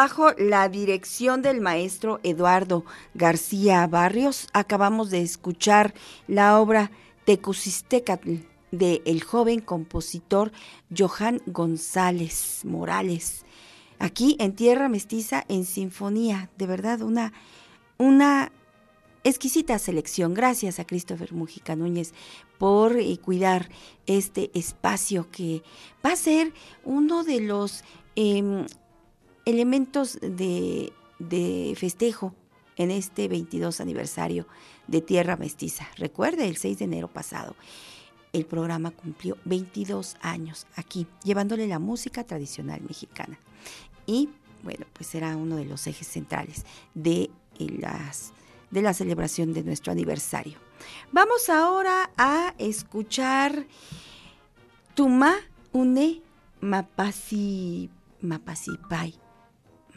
K: Bajo la dirección del maestro Eduardo García Barrios. Acabamos de escuchar la obra Tecusistecatl de el joven compositor Johan González Morales. Aquí en Tierra Mestiza en Sinfonía, de verdad una una exquisita selección. Gracias a Christopher Mujica Núñez por eh, cuidar este espacio que va a ser uno de los em, elementos de, de festejo en este 22 aniversario de Tierra Mestiza. Recuerde, el 6 de enero pasado, el programa cumplió 22 años aquí, llevándole la música tradicional mexicana. Y bueno, pues era uno de los ejes centrales de las de la celebración de nuestro aniversario. Vamos ahora a escuchar Tuma Une Mapasi Mapasipai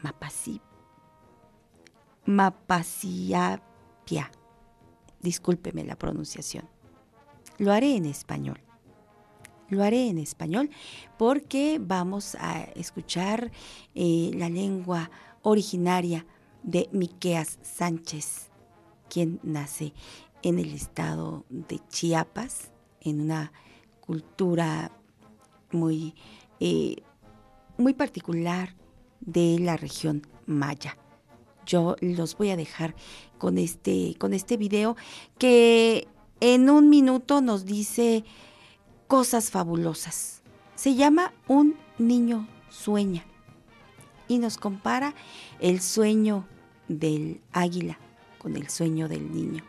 K: Mapasi Mapasiapia. Discúlpeme la pronunciación. Lo haré en español. Lo haré en español porque vamos a escuchar eh, la lengua originaria de Miqueas Sánchez, quien nace en el estado de Chiapas, en una cultura muy, eh, muy particular de la región maya. Yo los voy a dejar con este, con este video que en un minuto nos dice cosas fabulosas. Se llama Un niño sueña y nos compara el sueño del águila con el sueño del niño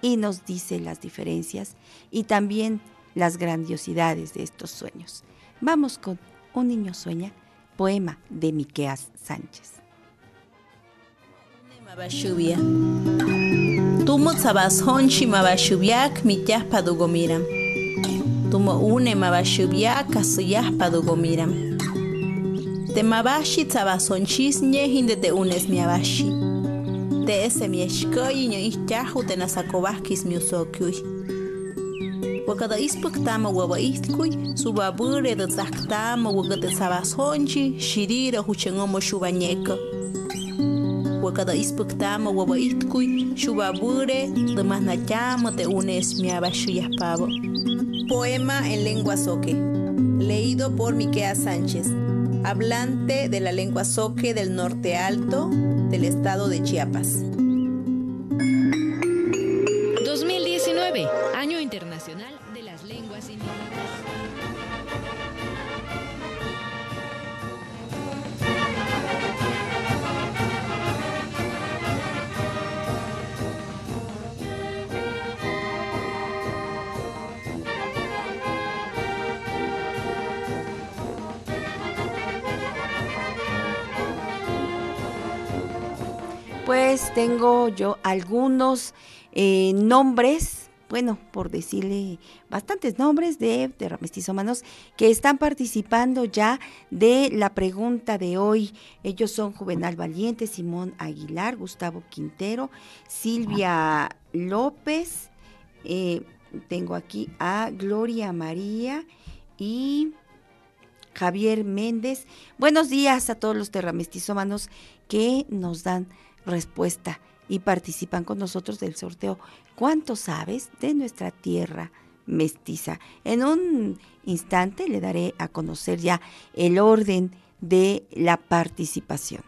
K: y nos dice las diferencias y también las grandiosidades de estos sueños. Vamos con Un niño sueña, poema de Miqueas Sánchez.
T: Tumo sabas honchi mabashubiak mityah padugomiram. Tumo une mabashubiak kasuyah padugomiram. Te mabashi tzabasonchis ñejinde te unes miabashi. Te ese mieshkoy ño ihtahu te nasakobahkis miusokyuy. Wakada ispuktama wawa ihkuy, subabure de tzaktama wakate tzabasonchi, shirira huchengomo shubañeko. Wakada ispuktama wawa ihkuy, shubabure de masnachama te unes miabashu pavo. Poema en lengua soque. Leído por Miquea Sánchez hablante de la lengua soque del norte alto del estado de Chiapas.
K: Tengo yo algunos eh, nombres, bueno, por decirle bastantes nombres de manos que están participando ya de la pregunta de hoy. Ellos son Juvenal Valiente, Simón Aguilar, Gustavo Quintero, Silvia López, eh, tengo aquí a Gloria María y Javier Méndez. Buenos días a todos los terramestizómanos que nos dan respuesta y participan con nosotros del sorteo ¿Cuánto sabes de nuestra tierra mestiza? En un instante le daré a conocer ya el orden de la participación.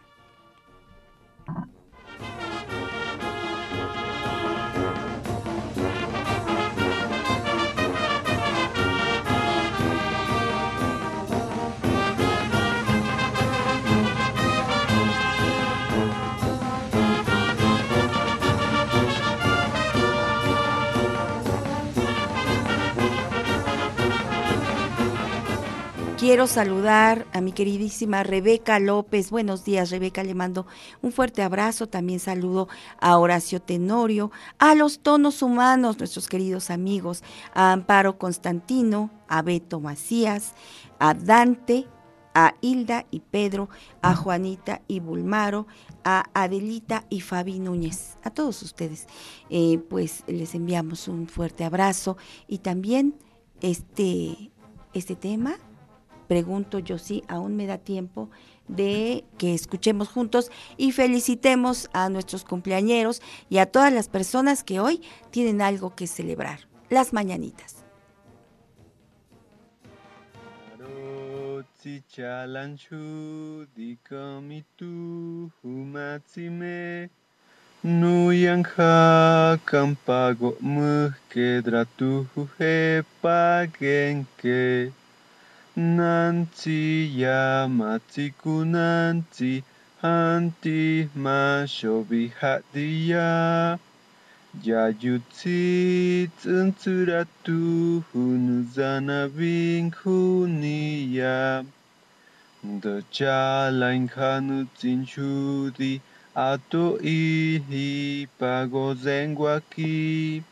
K: Quiero saludar a mi queridísima Rebeca López. Buenos días, Rebeca. Le mando un fuerte abrazo. También saludo a Horacio Tenorio, a los tonos humanos, nuestros queridos amigos, a Amparo Constantino, a Beto Macías, a Dante, a Hilda y Pedro, a Juanita y Bulmaro, a Adelita y Fabi Núñez. A todos ustedes, eh, pues les enviamos un fuerte abrazo y también este, este tema pregunto yo si aún me da tiempo de que escuchemos juntos y felicitemos a nuestros cumpleañeros y a todas las personas que hoy tienen algo que celebrar. Las mañanitas.
U: Nanti yamatiku nanti hanti mashobi hadiya Yayutsi tsunturatu hunuzanabin huniya Dochalain hanutin shudi ato ihi pagozenguaki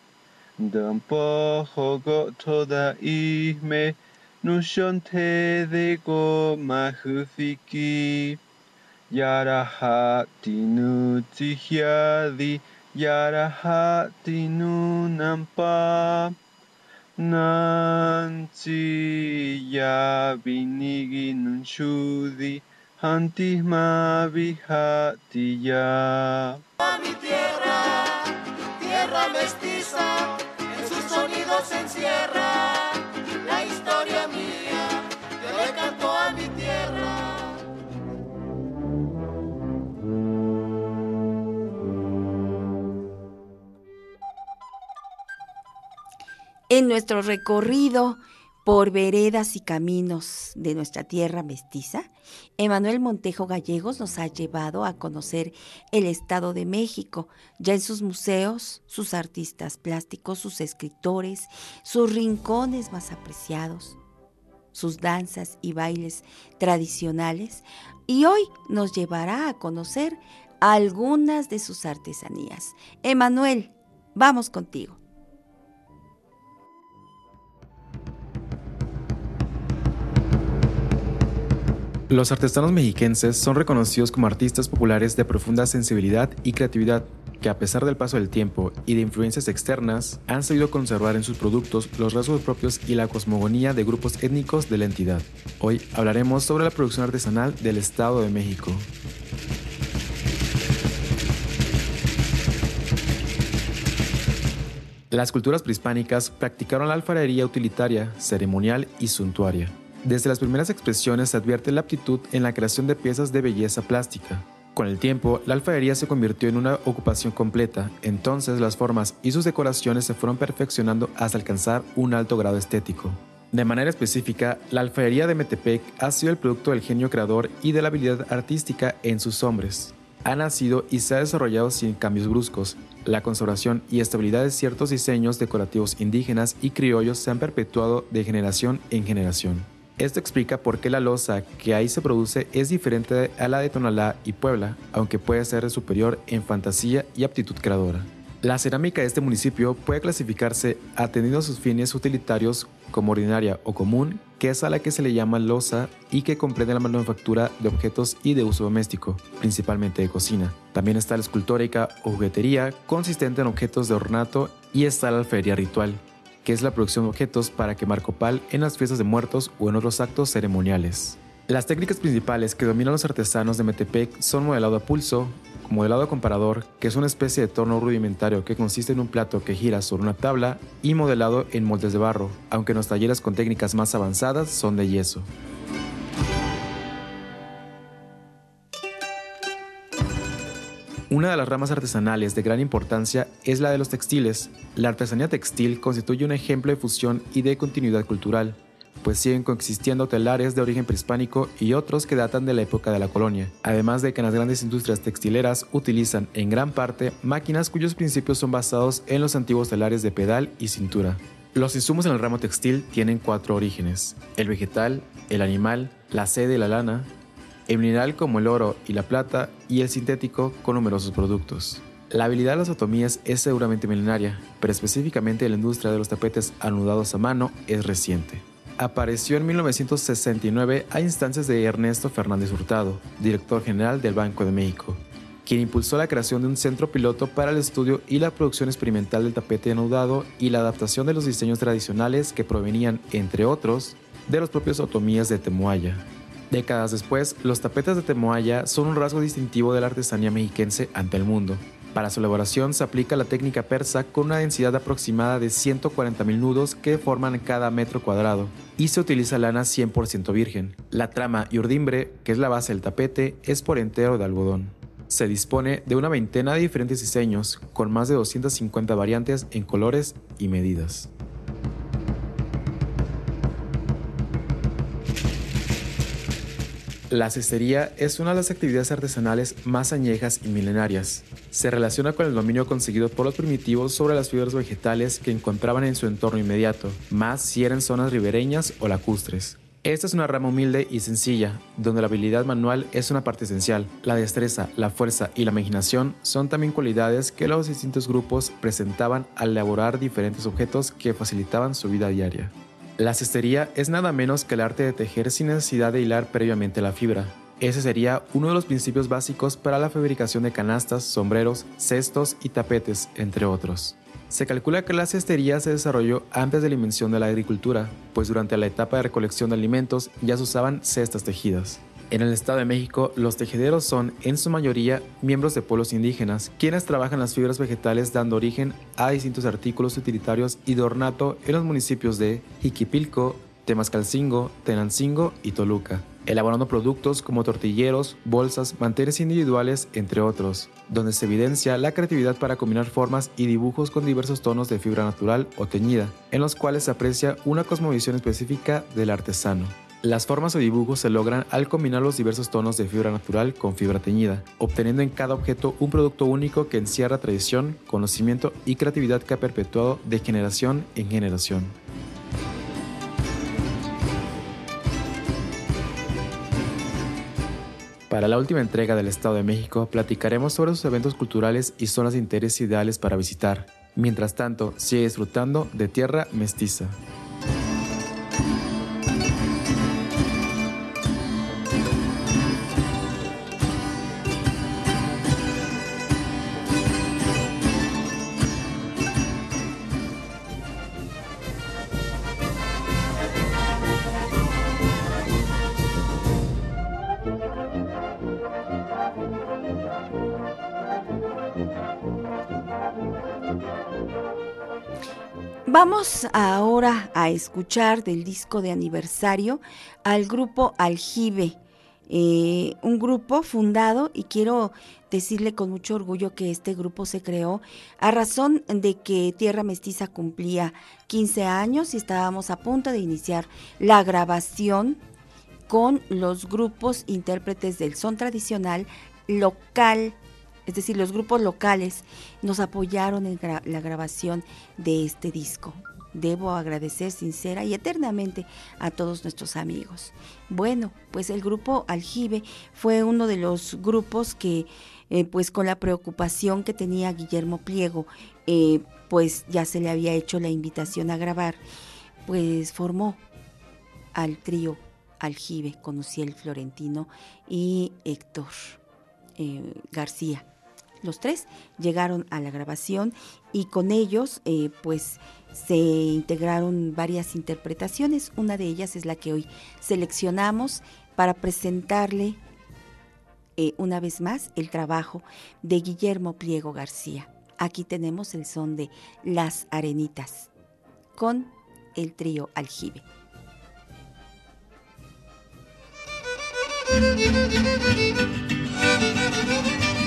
U: Dampo hogo toda ihme nushonte de go mahufiki Yarahati nu tsihiadi Yarahati nu nampa Nanti ya binigi nunshudi Hanti mabihatiya.
Q: Mi tierra, tierra mestiza, en sus sonidos se encierra
K: En nuestro recorrido por veredas y caminos de nuestra tierra mestiza, Emanuel Montejo Gallegos nos ha llevado a conocer el Estado de México, ya en sus museos, sus artistas plásticos, sus escritores, sus rincones más apreciados, sus danzas y bailes tradicionales, y hoy nos llevará a conocer algunas de sus artesanías. Emanuel, vamos contigo.
V: Los artesanos mexiquenses son reconocidos como artistas populares de profunda sensibilidad y creatividad, que a pesar del paso del tiempo y de influencias externas, han sabido conservar en sus productos los rasgos propios y la cosmogonía de grupos étnicos de la entidad. Hoy hablaremos sobre la producción artesanal del Estado de México. Las culturas prehispánicas practicaron la alfarería utilitaria, ceremonial y suntuaria. Desde las primeras expresiones se advierte la aptitud en la creación de piezas de belleza plástica. Con el tiempo, la alfarería se convirtió en una ocupación completa, entonces las formas y sus decoraciones se fueron perfeccionando hasta alcanzar un alto grado estético. De manera específica, la alfarería de Metepec ha sido el producto del genio creador y de la habilidad artística en sus hombres. Ha nacido y se ha desarrollado sin cambios bruscos. La conservación y estabilidad de ciertos diseños decorativos indígenas y criollos se han perpetuado de generación en generación. Esto explica por qué la loza que ahí se produce es diferente a la de Tonalá y Puebla, aunque puede ser superior en fantasía y aptitud creadora. La cerámica de este municipio puede clasificarse atendiendo a sus fines utilitarios como ordinaria o común, que es a la que se le llama loza y que comprende la manufactura de objetos y de uso doméstico, principalmente de cocina. También está la escultórica o juguetería, consistente en objetos de ornato, y está la alfarería ritual, que es la producción de objetos para quemar copal en las fiestas de muertos o en otros actos ceremoniales. Las técnicas principales que dominan los artesanos de Metepec son modelado a pulso, modelado a comparador, que es una especie de torno rudimentario que consiste en un plato que gira sobre una tabla, y modelado en moldes de barro, aunque en los talleres con técnicas más avanzadas son de yeso. Una de las ramas artesanales de gran importancia es la de los textiles. La artesanía textil constituye un ejemplo de fusión y de continuidad cultural, pues siguen coexistiendo telares de origen prehispánico y otros que datan de la época de la colonia, además de que las grandes industrias textileras utilizan en gran parte máquinas cuyos principios son basados en los antiguos telares de pedal y cintura. Los insumos en el ramo textil tienen cuatro orígenes, el vegetal, el animal, la sede y la lana, el mineral como el oro y la plata y el sintético con numerosos productos. La habilidad de las otomías es seguramente milenaria, pero específicamente la industria de los tapetes anudados a mano es reciente. Apareció en 1969 a instancias de Ernesto Fernández Hurtado, director general del Banco de México, quien impulsó la creación de un centro piloto para el estudio y la producción experimental del tapete anudado y la adaptación de los diseños tradicionales que provenían, entre otros, de los propios otomías de Temuaya. Décadas después, los tapetes de Temoaya son un rasgo distintivo de la artesanía mexiquense ante el mundo. Para su elaboración se aplica la técnica persa con una densidad aproximada de 140.000 nudos que forman cada metro cuadrado y se utiliza lana 100% virgen. La trama y urdimbre, que es la base del tapete, es por entero de algodón. Se dispone de una veintena de diferentes diseños, con más de 250 variantes en colores y medidas. La cestería es una de las actividades artesanales más añejas y milenarias. Se relaciona con el dominio conseguido por los primitivos sobre las fibras vegetales que encontraban en su entorno inmediato, más si eran zonas ribereñas o lacustres. Esta es una rama humilde y sencilla, donde la habilidad manual es una parte esencial. La destreza, la fuerza y la imaginación son también cualidades que los distintos grupos presentaban al elaborar diferentes objetos que facilitaban su vida diaria. La cestería es nada menos que el arte de tejer sin necesidad de hilar previamente la fibra. Ese sería uno de los principios básicos para la fabricación de canastas, sombreros, cestos y tapetes, entre otros. Se calcula que la cestería se desarrolló antes de la invención de la agricultura, pues durante la etapa de recolección de alimentos ya se usaban cestas tejidas. En el Estado de México, los tejedores son, en su mayoría, miembros de pueblos indígenas, quienes trabajan las fibras vegetales dando origen a distintos artículos utilitarios y de ornato en los municipios de Jiquipilco, Temascalcingo, Tenancingo y Toluca, elaborando productos como tortilleros, bolsas, manteles individuales, entre otros, donde se evidencia la creatividad para combinar formas y dibujos con diversos tonos de fibra natural o teñida, en los cuales se aprecia una cosmovisión específica del artesano. Las formas o dibujos se logran al combinar los diversos tonos de fibra natural con fibra teñida, obteniendo en cada objeto un producto único que encierra tradición, conocimiento y creatividad que ha perpetuado de generación en generación. Para la última entrega del Estado de México platicaremos sobre sus eventos culturales y zonas de interés ideales para visitar. Mientras tanto, sigue disfrutando de tierra mestiza.
K: Vamos ahora a escuchar del disco de aniversario al grupo Aljibe, eh, un grupo fundado y quiero decirle con mucho orgullo que este grupo se creó a razón de que Tierra Mestiza cumplía 15 años y estábamos a punto de iniciar la grabación con los grupos intérpretes del son tradicional local es decir, los grupos locales nos apoyaron en la grabación de este disco. Debo agradecer sincera y eternamente a todos nuestros amigos. Bueno, pues el grupo Aljibe fue uno de los grupos que, eh, pues con la preocupación que tenía Guillermo Pliego, eh, pues ya se le había hecho la invitación a grabar, pues formó al trío Aljibe con Uciel Florentino y Héctor eh, García. Los tres llegaron a la grabación y con ellos eh, pues se integraron varias interpretaciones. Una de ellas es la que hoy seleccionamos para presentarle eh, una vez más el trabajo de Guillermo Pliego García. Aquí tenemos el son de Las Arenitas con el trío Aljibe.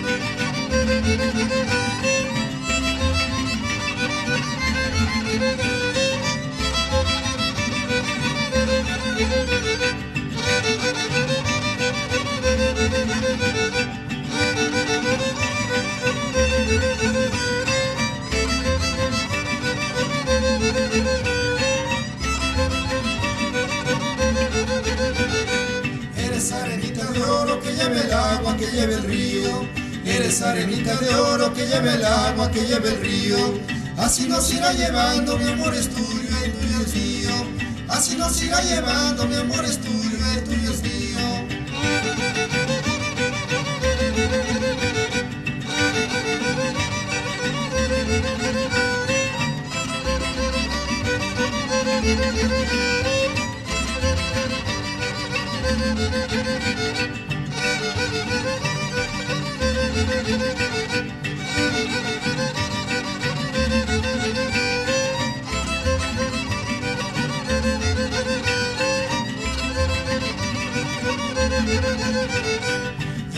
S: Eres arenita de oro que lleve el agua, que lleve el río. Eres arenita de oro que lleva el agua, que lleva el río. Así nos irá llevando, mi amor es tuyo, el tuyo es mío. Así nos irá llevando, mi amor es tuyo, el tuyo es mío.
Q: Yo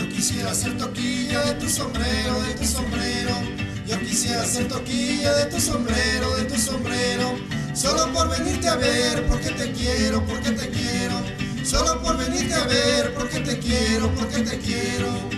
Q: quisiera ser toquilla de tu sombrero, de tu sombrero. Yo quisiera ser toquilla de tu sombrero, de tu sombrero. Solo por venirte a ver, porque te quiero, porque te quiero. Solo por venirte a ver, porque te quiero, porque te quiero.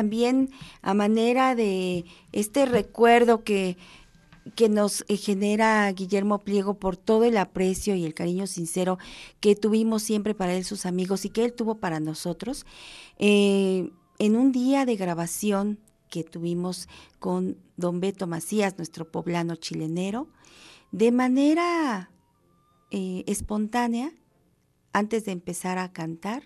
K: También a manera de este recuerdo que, que nos eh, genera Guillermo Pliego por todo el aprecio y el cariño sincero que tuvimos siempre para él, sus amigos, y que él tuvo para nosotros, eh, en un día de grabación que tuvimos con don Beto Macías, nuestro poblano chilenero, de manera eh, espontánea, antes de empezar a cantar,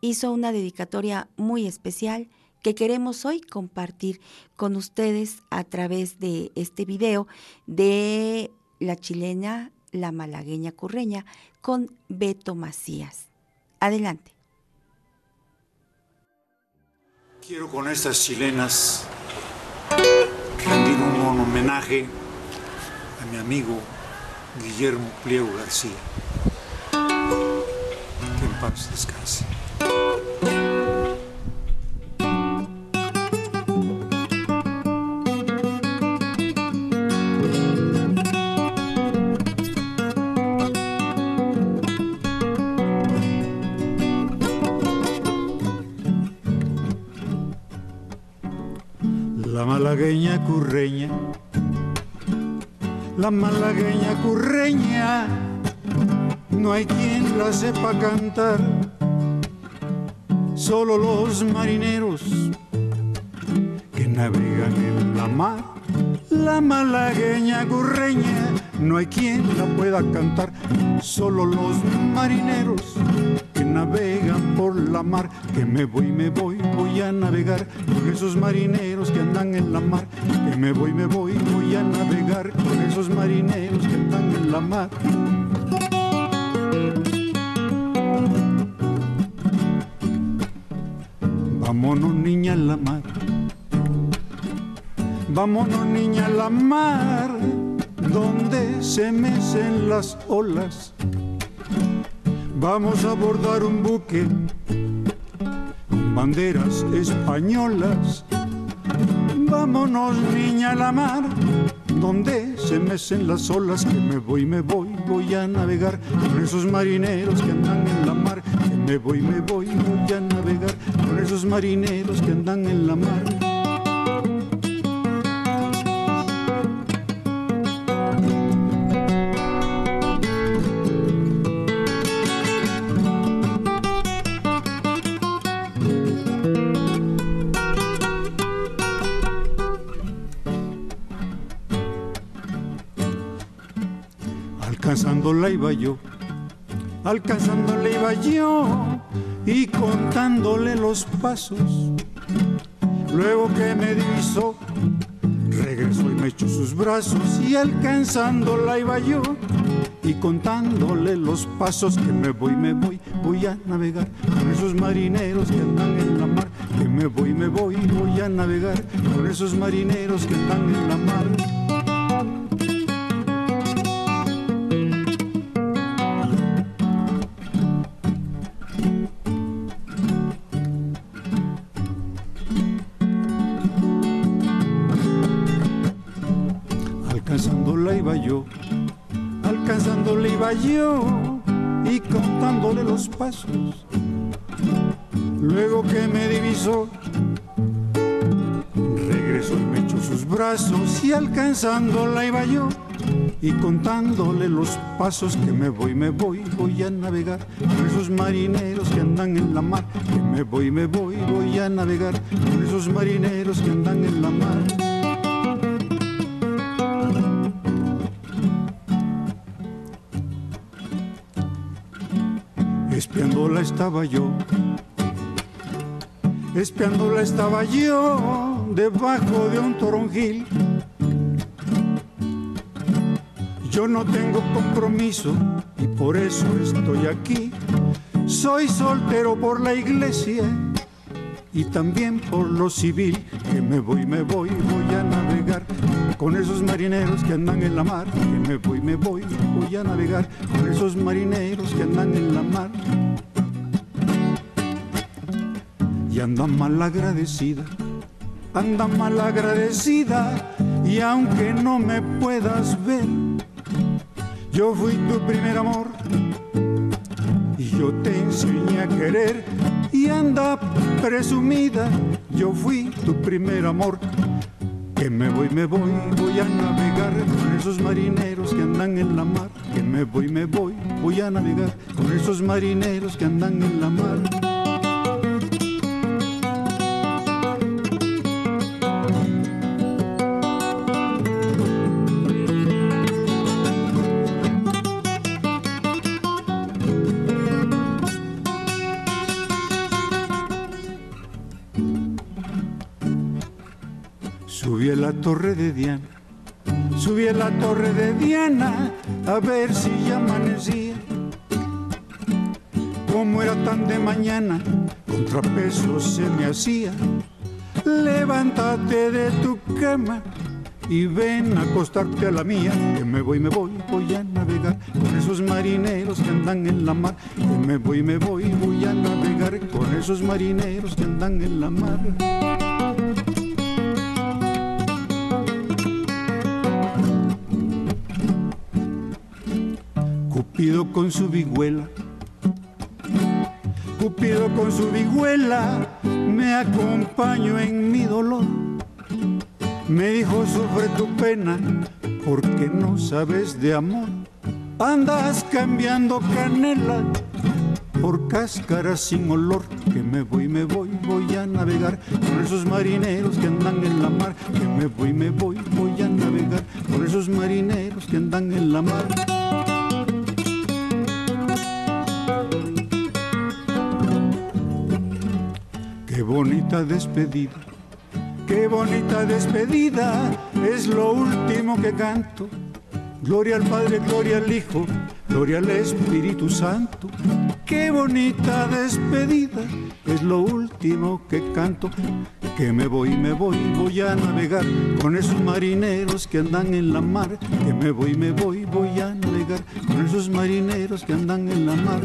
K: hizo una dedicatoria muy especial que queremos hoy compartir con ustedes a través de este video de la chilena, la malagueña curreña, con Beto Macías. Adelante.
W: Quiero con estas chilenas rendir un homenaje a mi amigo Guillermo Pliego García. Que en paz descanse. Malagueña curreña, la malagueña curreña, no hay quien la sepa cantar, solo los marineros que navegan en la mar. La malagueña curreña, no hay quien la pueda cantar, solo los marineros que navegan por la mar, que me voy, me voy, voy a navegar con esos marineros que andan en la mar, que me voy, me voy, voy a navegar con esos marineros que andan en la mar. Vámonos niña a la mar, vámonos niña a la mar, donde se mecen las olas. Vamos a abordar un buque con banderas españolas. Vámonos niña a la mar, donde se mecen las olas, que me voy, me voy, voy a navegar con esos marineros que andan en la mar, que me voy, me voy, voy a navegar con esos marineros que andan en la mar. Alcanzándola iba yo, alcanzándole iba yo y contándole los pasos. Luego que me divisó, regresó y me echó sus brazos y alcanzándola iba yo y contándole los pasos que me voy, me voy, voy a navegar con esos marineros que andan en la mar, que me voy, me voy, voy a navegar con esos marineros que andan en la mar. Y contándole los pasos. Luego que me divisó, regresó y me echó sus brazos y alcanzándola iba yo y contándole los pasos que me voy, me voy, voy a navegar con esos marineros que andan en la mar, que me voy, me voy, voy a navegar con esos marineros que andan en la mar. Estaba yo, espiándola estaba yo debajo de un toronjil. Yo no tengo compromiso y por eso estoy aquí. Soy soltero por la iglesia y también por lo civil. Que me voy, me voy, voy a navegar con esos marineros que andan en la mar. Que me voy, me voy, voy a navegar con esos marineros que andan en la mar. Anda mal agradecida, anda mal agradecida. Y aunque no me puedas ver, yo fui tu primer amor. Y yo te enseñé a querer y anda presumida, yo fui tu primer amor que me voy, me voy, voy a navegar con esos marineros que andan en la mar. Que me voy, me voy, voy a navegar con esos marineros que andan en la mar. Torre de Diana. Subí a la torre de Diana a ver si ya amanecía. Como era tan de mañana, contrapeso se me hacía. Levántate de tu cama y ven a acostarte a la mía, que me voy, me voy, voy a navegar con esos marineros que andan en la mar, que me voy, me voy, voy a navegar con esos marineros que andan en la mar. Cupido con su vihuela, Cupido con su vihuela, me acompaño en mi dolor. Me dijo, sufre tu pena, porque no sabes de amor. Andas cambiando canela por cáscara sin olor. Que me voy, me voy, voy a navegar con esos marineros que andan en la mar. Que me voy, me voy, voy a navegar con esos marineros que andan en la mar. Bonita despedida, qué bonita despedida, es lo último que canto. Gloria al Padre, gloria al Hijo, gloria al Espíritu Santo. Qué bonita despedida, es lo último que canto. Que me voy, me voy, voy a navegar con esos marineros que andan en la mar. Que me voy, me voy, voy a navegar con esos marineros que andan en la mar.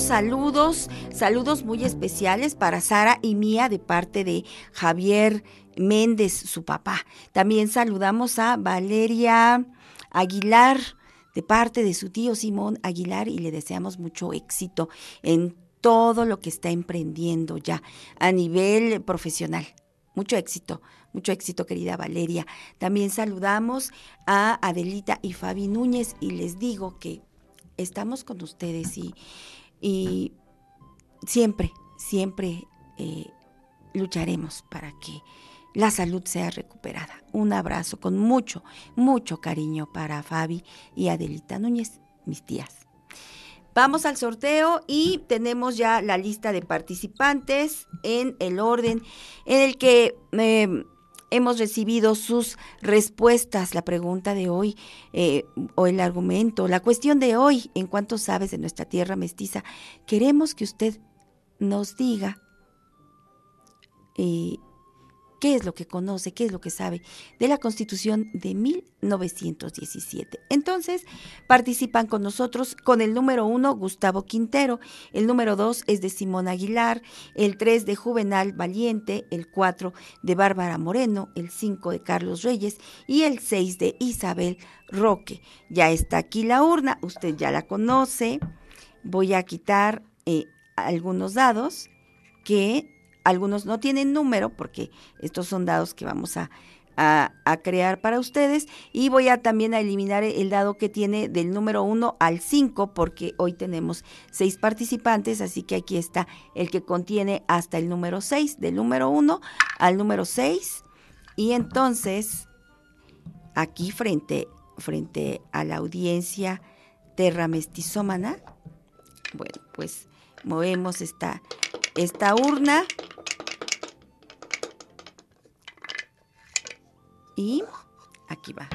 K: Saludos, saludos muy especiales para Sara y Mía de parte de Javier Méndez, su papá. También saludamos a Valeria Aguilar de parte de su tío Simón Aguilar y le deseamos mucho éxito en todo lo que está emprendiendo ya a nivel profesional. Mucho éxito, Mucho éxito, querida Valeria. También saludamos a Adelita y Fabi Núñez y les digo que estamos con ustedes y, y siempre, siempre eh, lucharemos para que la salud sea recuperada. Un abrazo con mucho, mucho cariño para Fabi y Adelita Núñez, mis tías. Vamos al sorteo y tenemos ya la lista de participantes en el orden en el que em, hemos recibido sus respuestas. La pregunta de hoy eh, o el argumento, la cuestión de hoy, en cuanto sabes de nuestra tierra mestiza, queremos que usted nos diga eh, qué es lo que conoce, qué es lo que sabe de la Constitución de 1917. Entonces, participan con nosotros con el número uno, Gustavo Quintero, el número dos es de Simón Aguilar, el tres de Juvenal Valiente, el cuatro de Bárbara Moreno, el cinco de Carlos Reyes y el seis de Isabel Roque. Ya está aquí la urna, usted ya la conoce. Voy a quitar eh, algunos dados que algunos no tienen número porque estos son dados que vamos a, crear para ustedes. Y voy a también a eliminar el dado que tiene del número 1 al 5 porque hoy tenemos seis participantes, así que aquí está el que contiene hasta el número 6, del número 1 al número 6 y entonces aquí frente, frente a la audiencia terra mestizómana, bueno, pues movemos esta, esta urna y aquí va.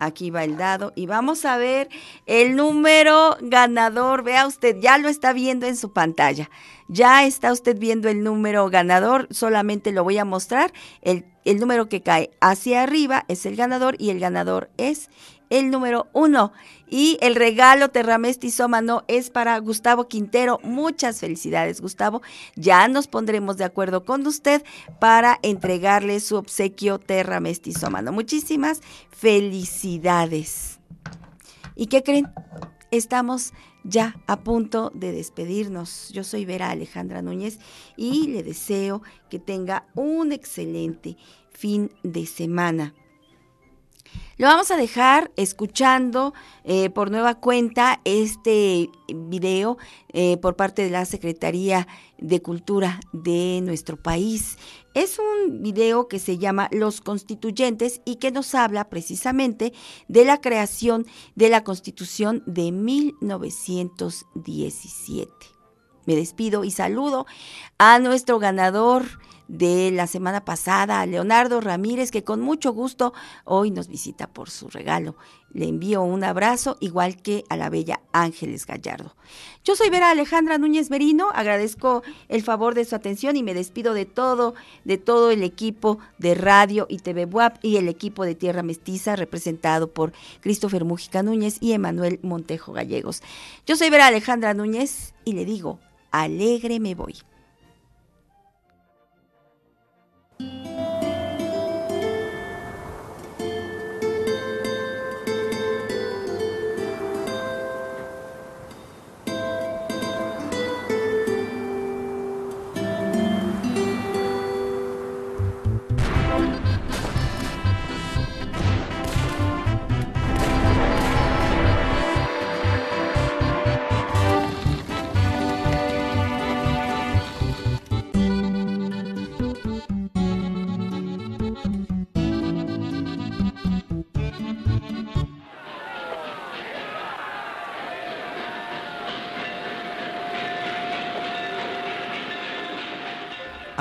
K: Aquí va el dado y vamos a ver el número ganador. Vea usted, ya lo está viendo en su pantalla. Ya está usted viendo el número ganador. Solamente lo voy a mostrar. El, el número que cae hacia arriba es el ganador y el ganador es el número uno. Y el regalo terramestizómano es para Gustavo Quintero. Muchas felicidades, Gustavo. Ya nos pondremos de acuerdo con usted para entregarle su obsequio terramestizómano. Muchísimas felicidades. ¿Y qué creen? Estamos ya a punto de despedirnos. Yo soy Vera Alejandra Núñez y le deseo que tenga un excelente fin de semana. Lo vamos a dejar escuchando eh, por nueva cuenta este video eh, por parte de la Secretaría de Cultura de nuestro país. Es un video que se llama Los Constituyentes y que nos habla precisamente de la creación de la Constitución de 1917. Me despido y saludo a nuestro ganador de la semana pasada, Leonardo Ramírez, que con mucho gusto hoy nos visita por su regalo. Le envío un abrazo, igual que a la bella Ángeles Gallardo. Yo soy Vera Alejandra Núñez Merino, agradezco el favor de su atención y me despido de todo, de todo el equipo de Radio y TV WAP y el equipo de Tierra Mestiza, representado por Christopher Mújica Núñez y Emanuel Montejo Gallegos. Yo soy Vera Alejandra Núñez y le digo, alegre me voy.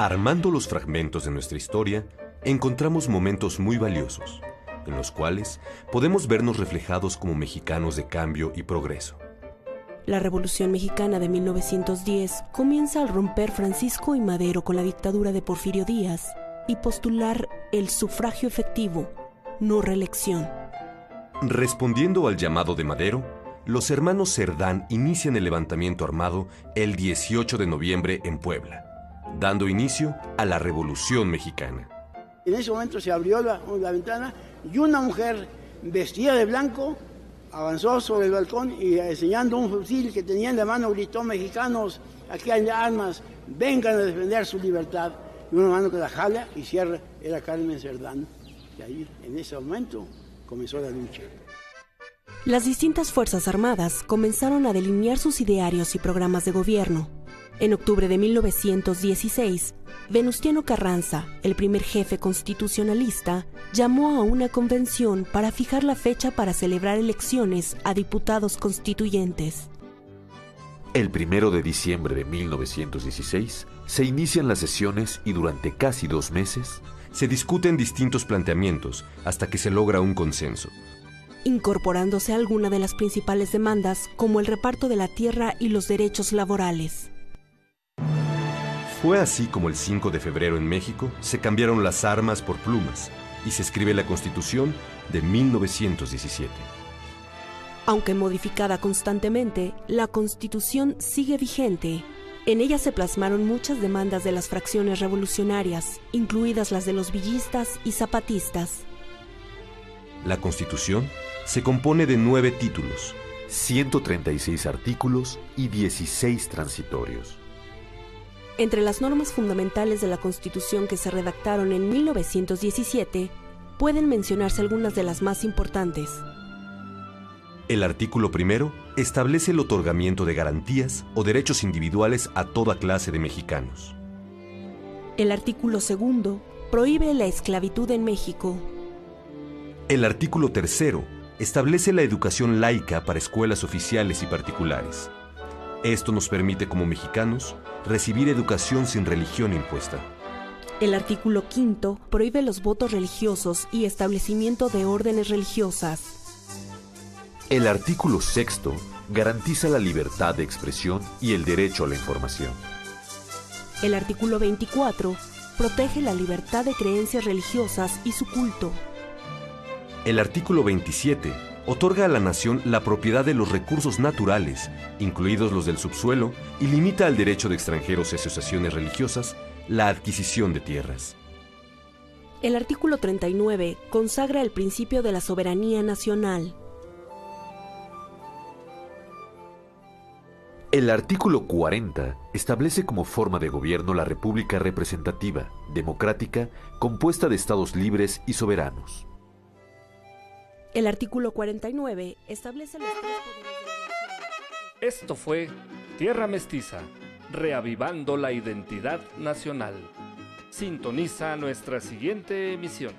L: Armando los fragmentos de nuestra historia, encontramos momentos muy valiosos, en los cuales podemos vernos reflejados como mexicanos de cambio y progreso.
M: La Revolución Mexicana de 1910 comienza al romper Francisco y Madero con la dictadura de Porfirio Díaz y postular el sufragio efectivo, no reelección.
L: Respondiendo al llamado de Madero, los hermanos Cerdán inician el levantamiento armado el 18 de noviembre en Puebla dando inicio a la Revolución Mexicana.
N: En ese momento se abrió la, ventana y una mujer vestida de blanco avanzó sobre el balcón y enseñando un fusil que tenía en la mano gritó, mexicanos, aquí hay armas, vengan a defender su libertad. Y una mano que la jala y cierra era Carmen Cerdán. Y ahí, en ese momento, comenzó la lucha.
M: Las distintas Fuerzas Armadas comenzaron a delinear sus idearios y programas de gobierno. En octubre de 1916, Venustiano Carranza, el primer jefe constitucionalista, llamó a una convención para fijar la fecha para celebrar elecciones a diputados constituyentes.
O: El primero de diciembre de 1916 se inician las sesiones y durante casi dos meses
L: se discuten distintos planteamientos hasta que se logra un consenso.
M: Incorporándose alguna de las principales demandas como el reparto de la tierra y los derechos laborales.
L: Fue así como el 5 de febrero en México se cambiaron las armas por plumas y se escribe la Constitución de 1917.
M: Aunque modificada constantemente, la Constitución sigue vigente. En ella se plasmaron muchas demandas de las fracciones revolucionarias, incluidas las de los villistas y zapatistas.
L: La Constitución se compone de nueve títulos,
O: 136 artículos y 16 transitorios.
M: Entre las normas fundamentales de la Constitución que se redactaron en 1917, pueden mencionarse algunas de las más importantes.
L: El artículo primero establece el otorgamiento de garantías o derechos individuales a toda clase de mexicanos.
M: El artículo segundo prohíbe la esclavitud en México.
L: El artículo tercero establece la educación laica para escuelas oficiales y particulares. Esto nos permite como mexicanos recibir educación sin religión impuesta.
M: El artículo quinto prohíbe los votos religiosos y establecimiento de órdenes religiosas.
O: El artículo sexto garantiza la libertad de expresión y el derecho a la información.
M: El artículo 24 protege la libertad de creencias religiosas y su culto.
L: El artículo 27 otorga a la nación la propiedad de los recursos naturales, incluidos los del subsuelo, y limita al derecho de extranjeros y asociaciones religiosas la adquisición de tierras.
M: El artículo 39 consagra el principio de la soberanía nacional.
O: El artículo 40 establece como forma de gobierno la República representativa, democrática, compuesta de estados libres y soberanos.
M: El artículo 49 establece los tres
X: Esto fue Tierra Mestiza, reavivando la identidad nacional. Sintoniza nuestra siguiente emisión.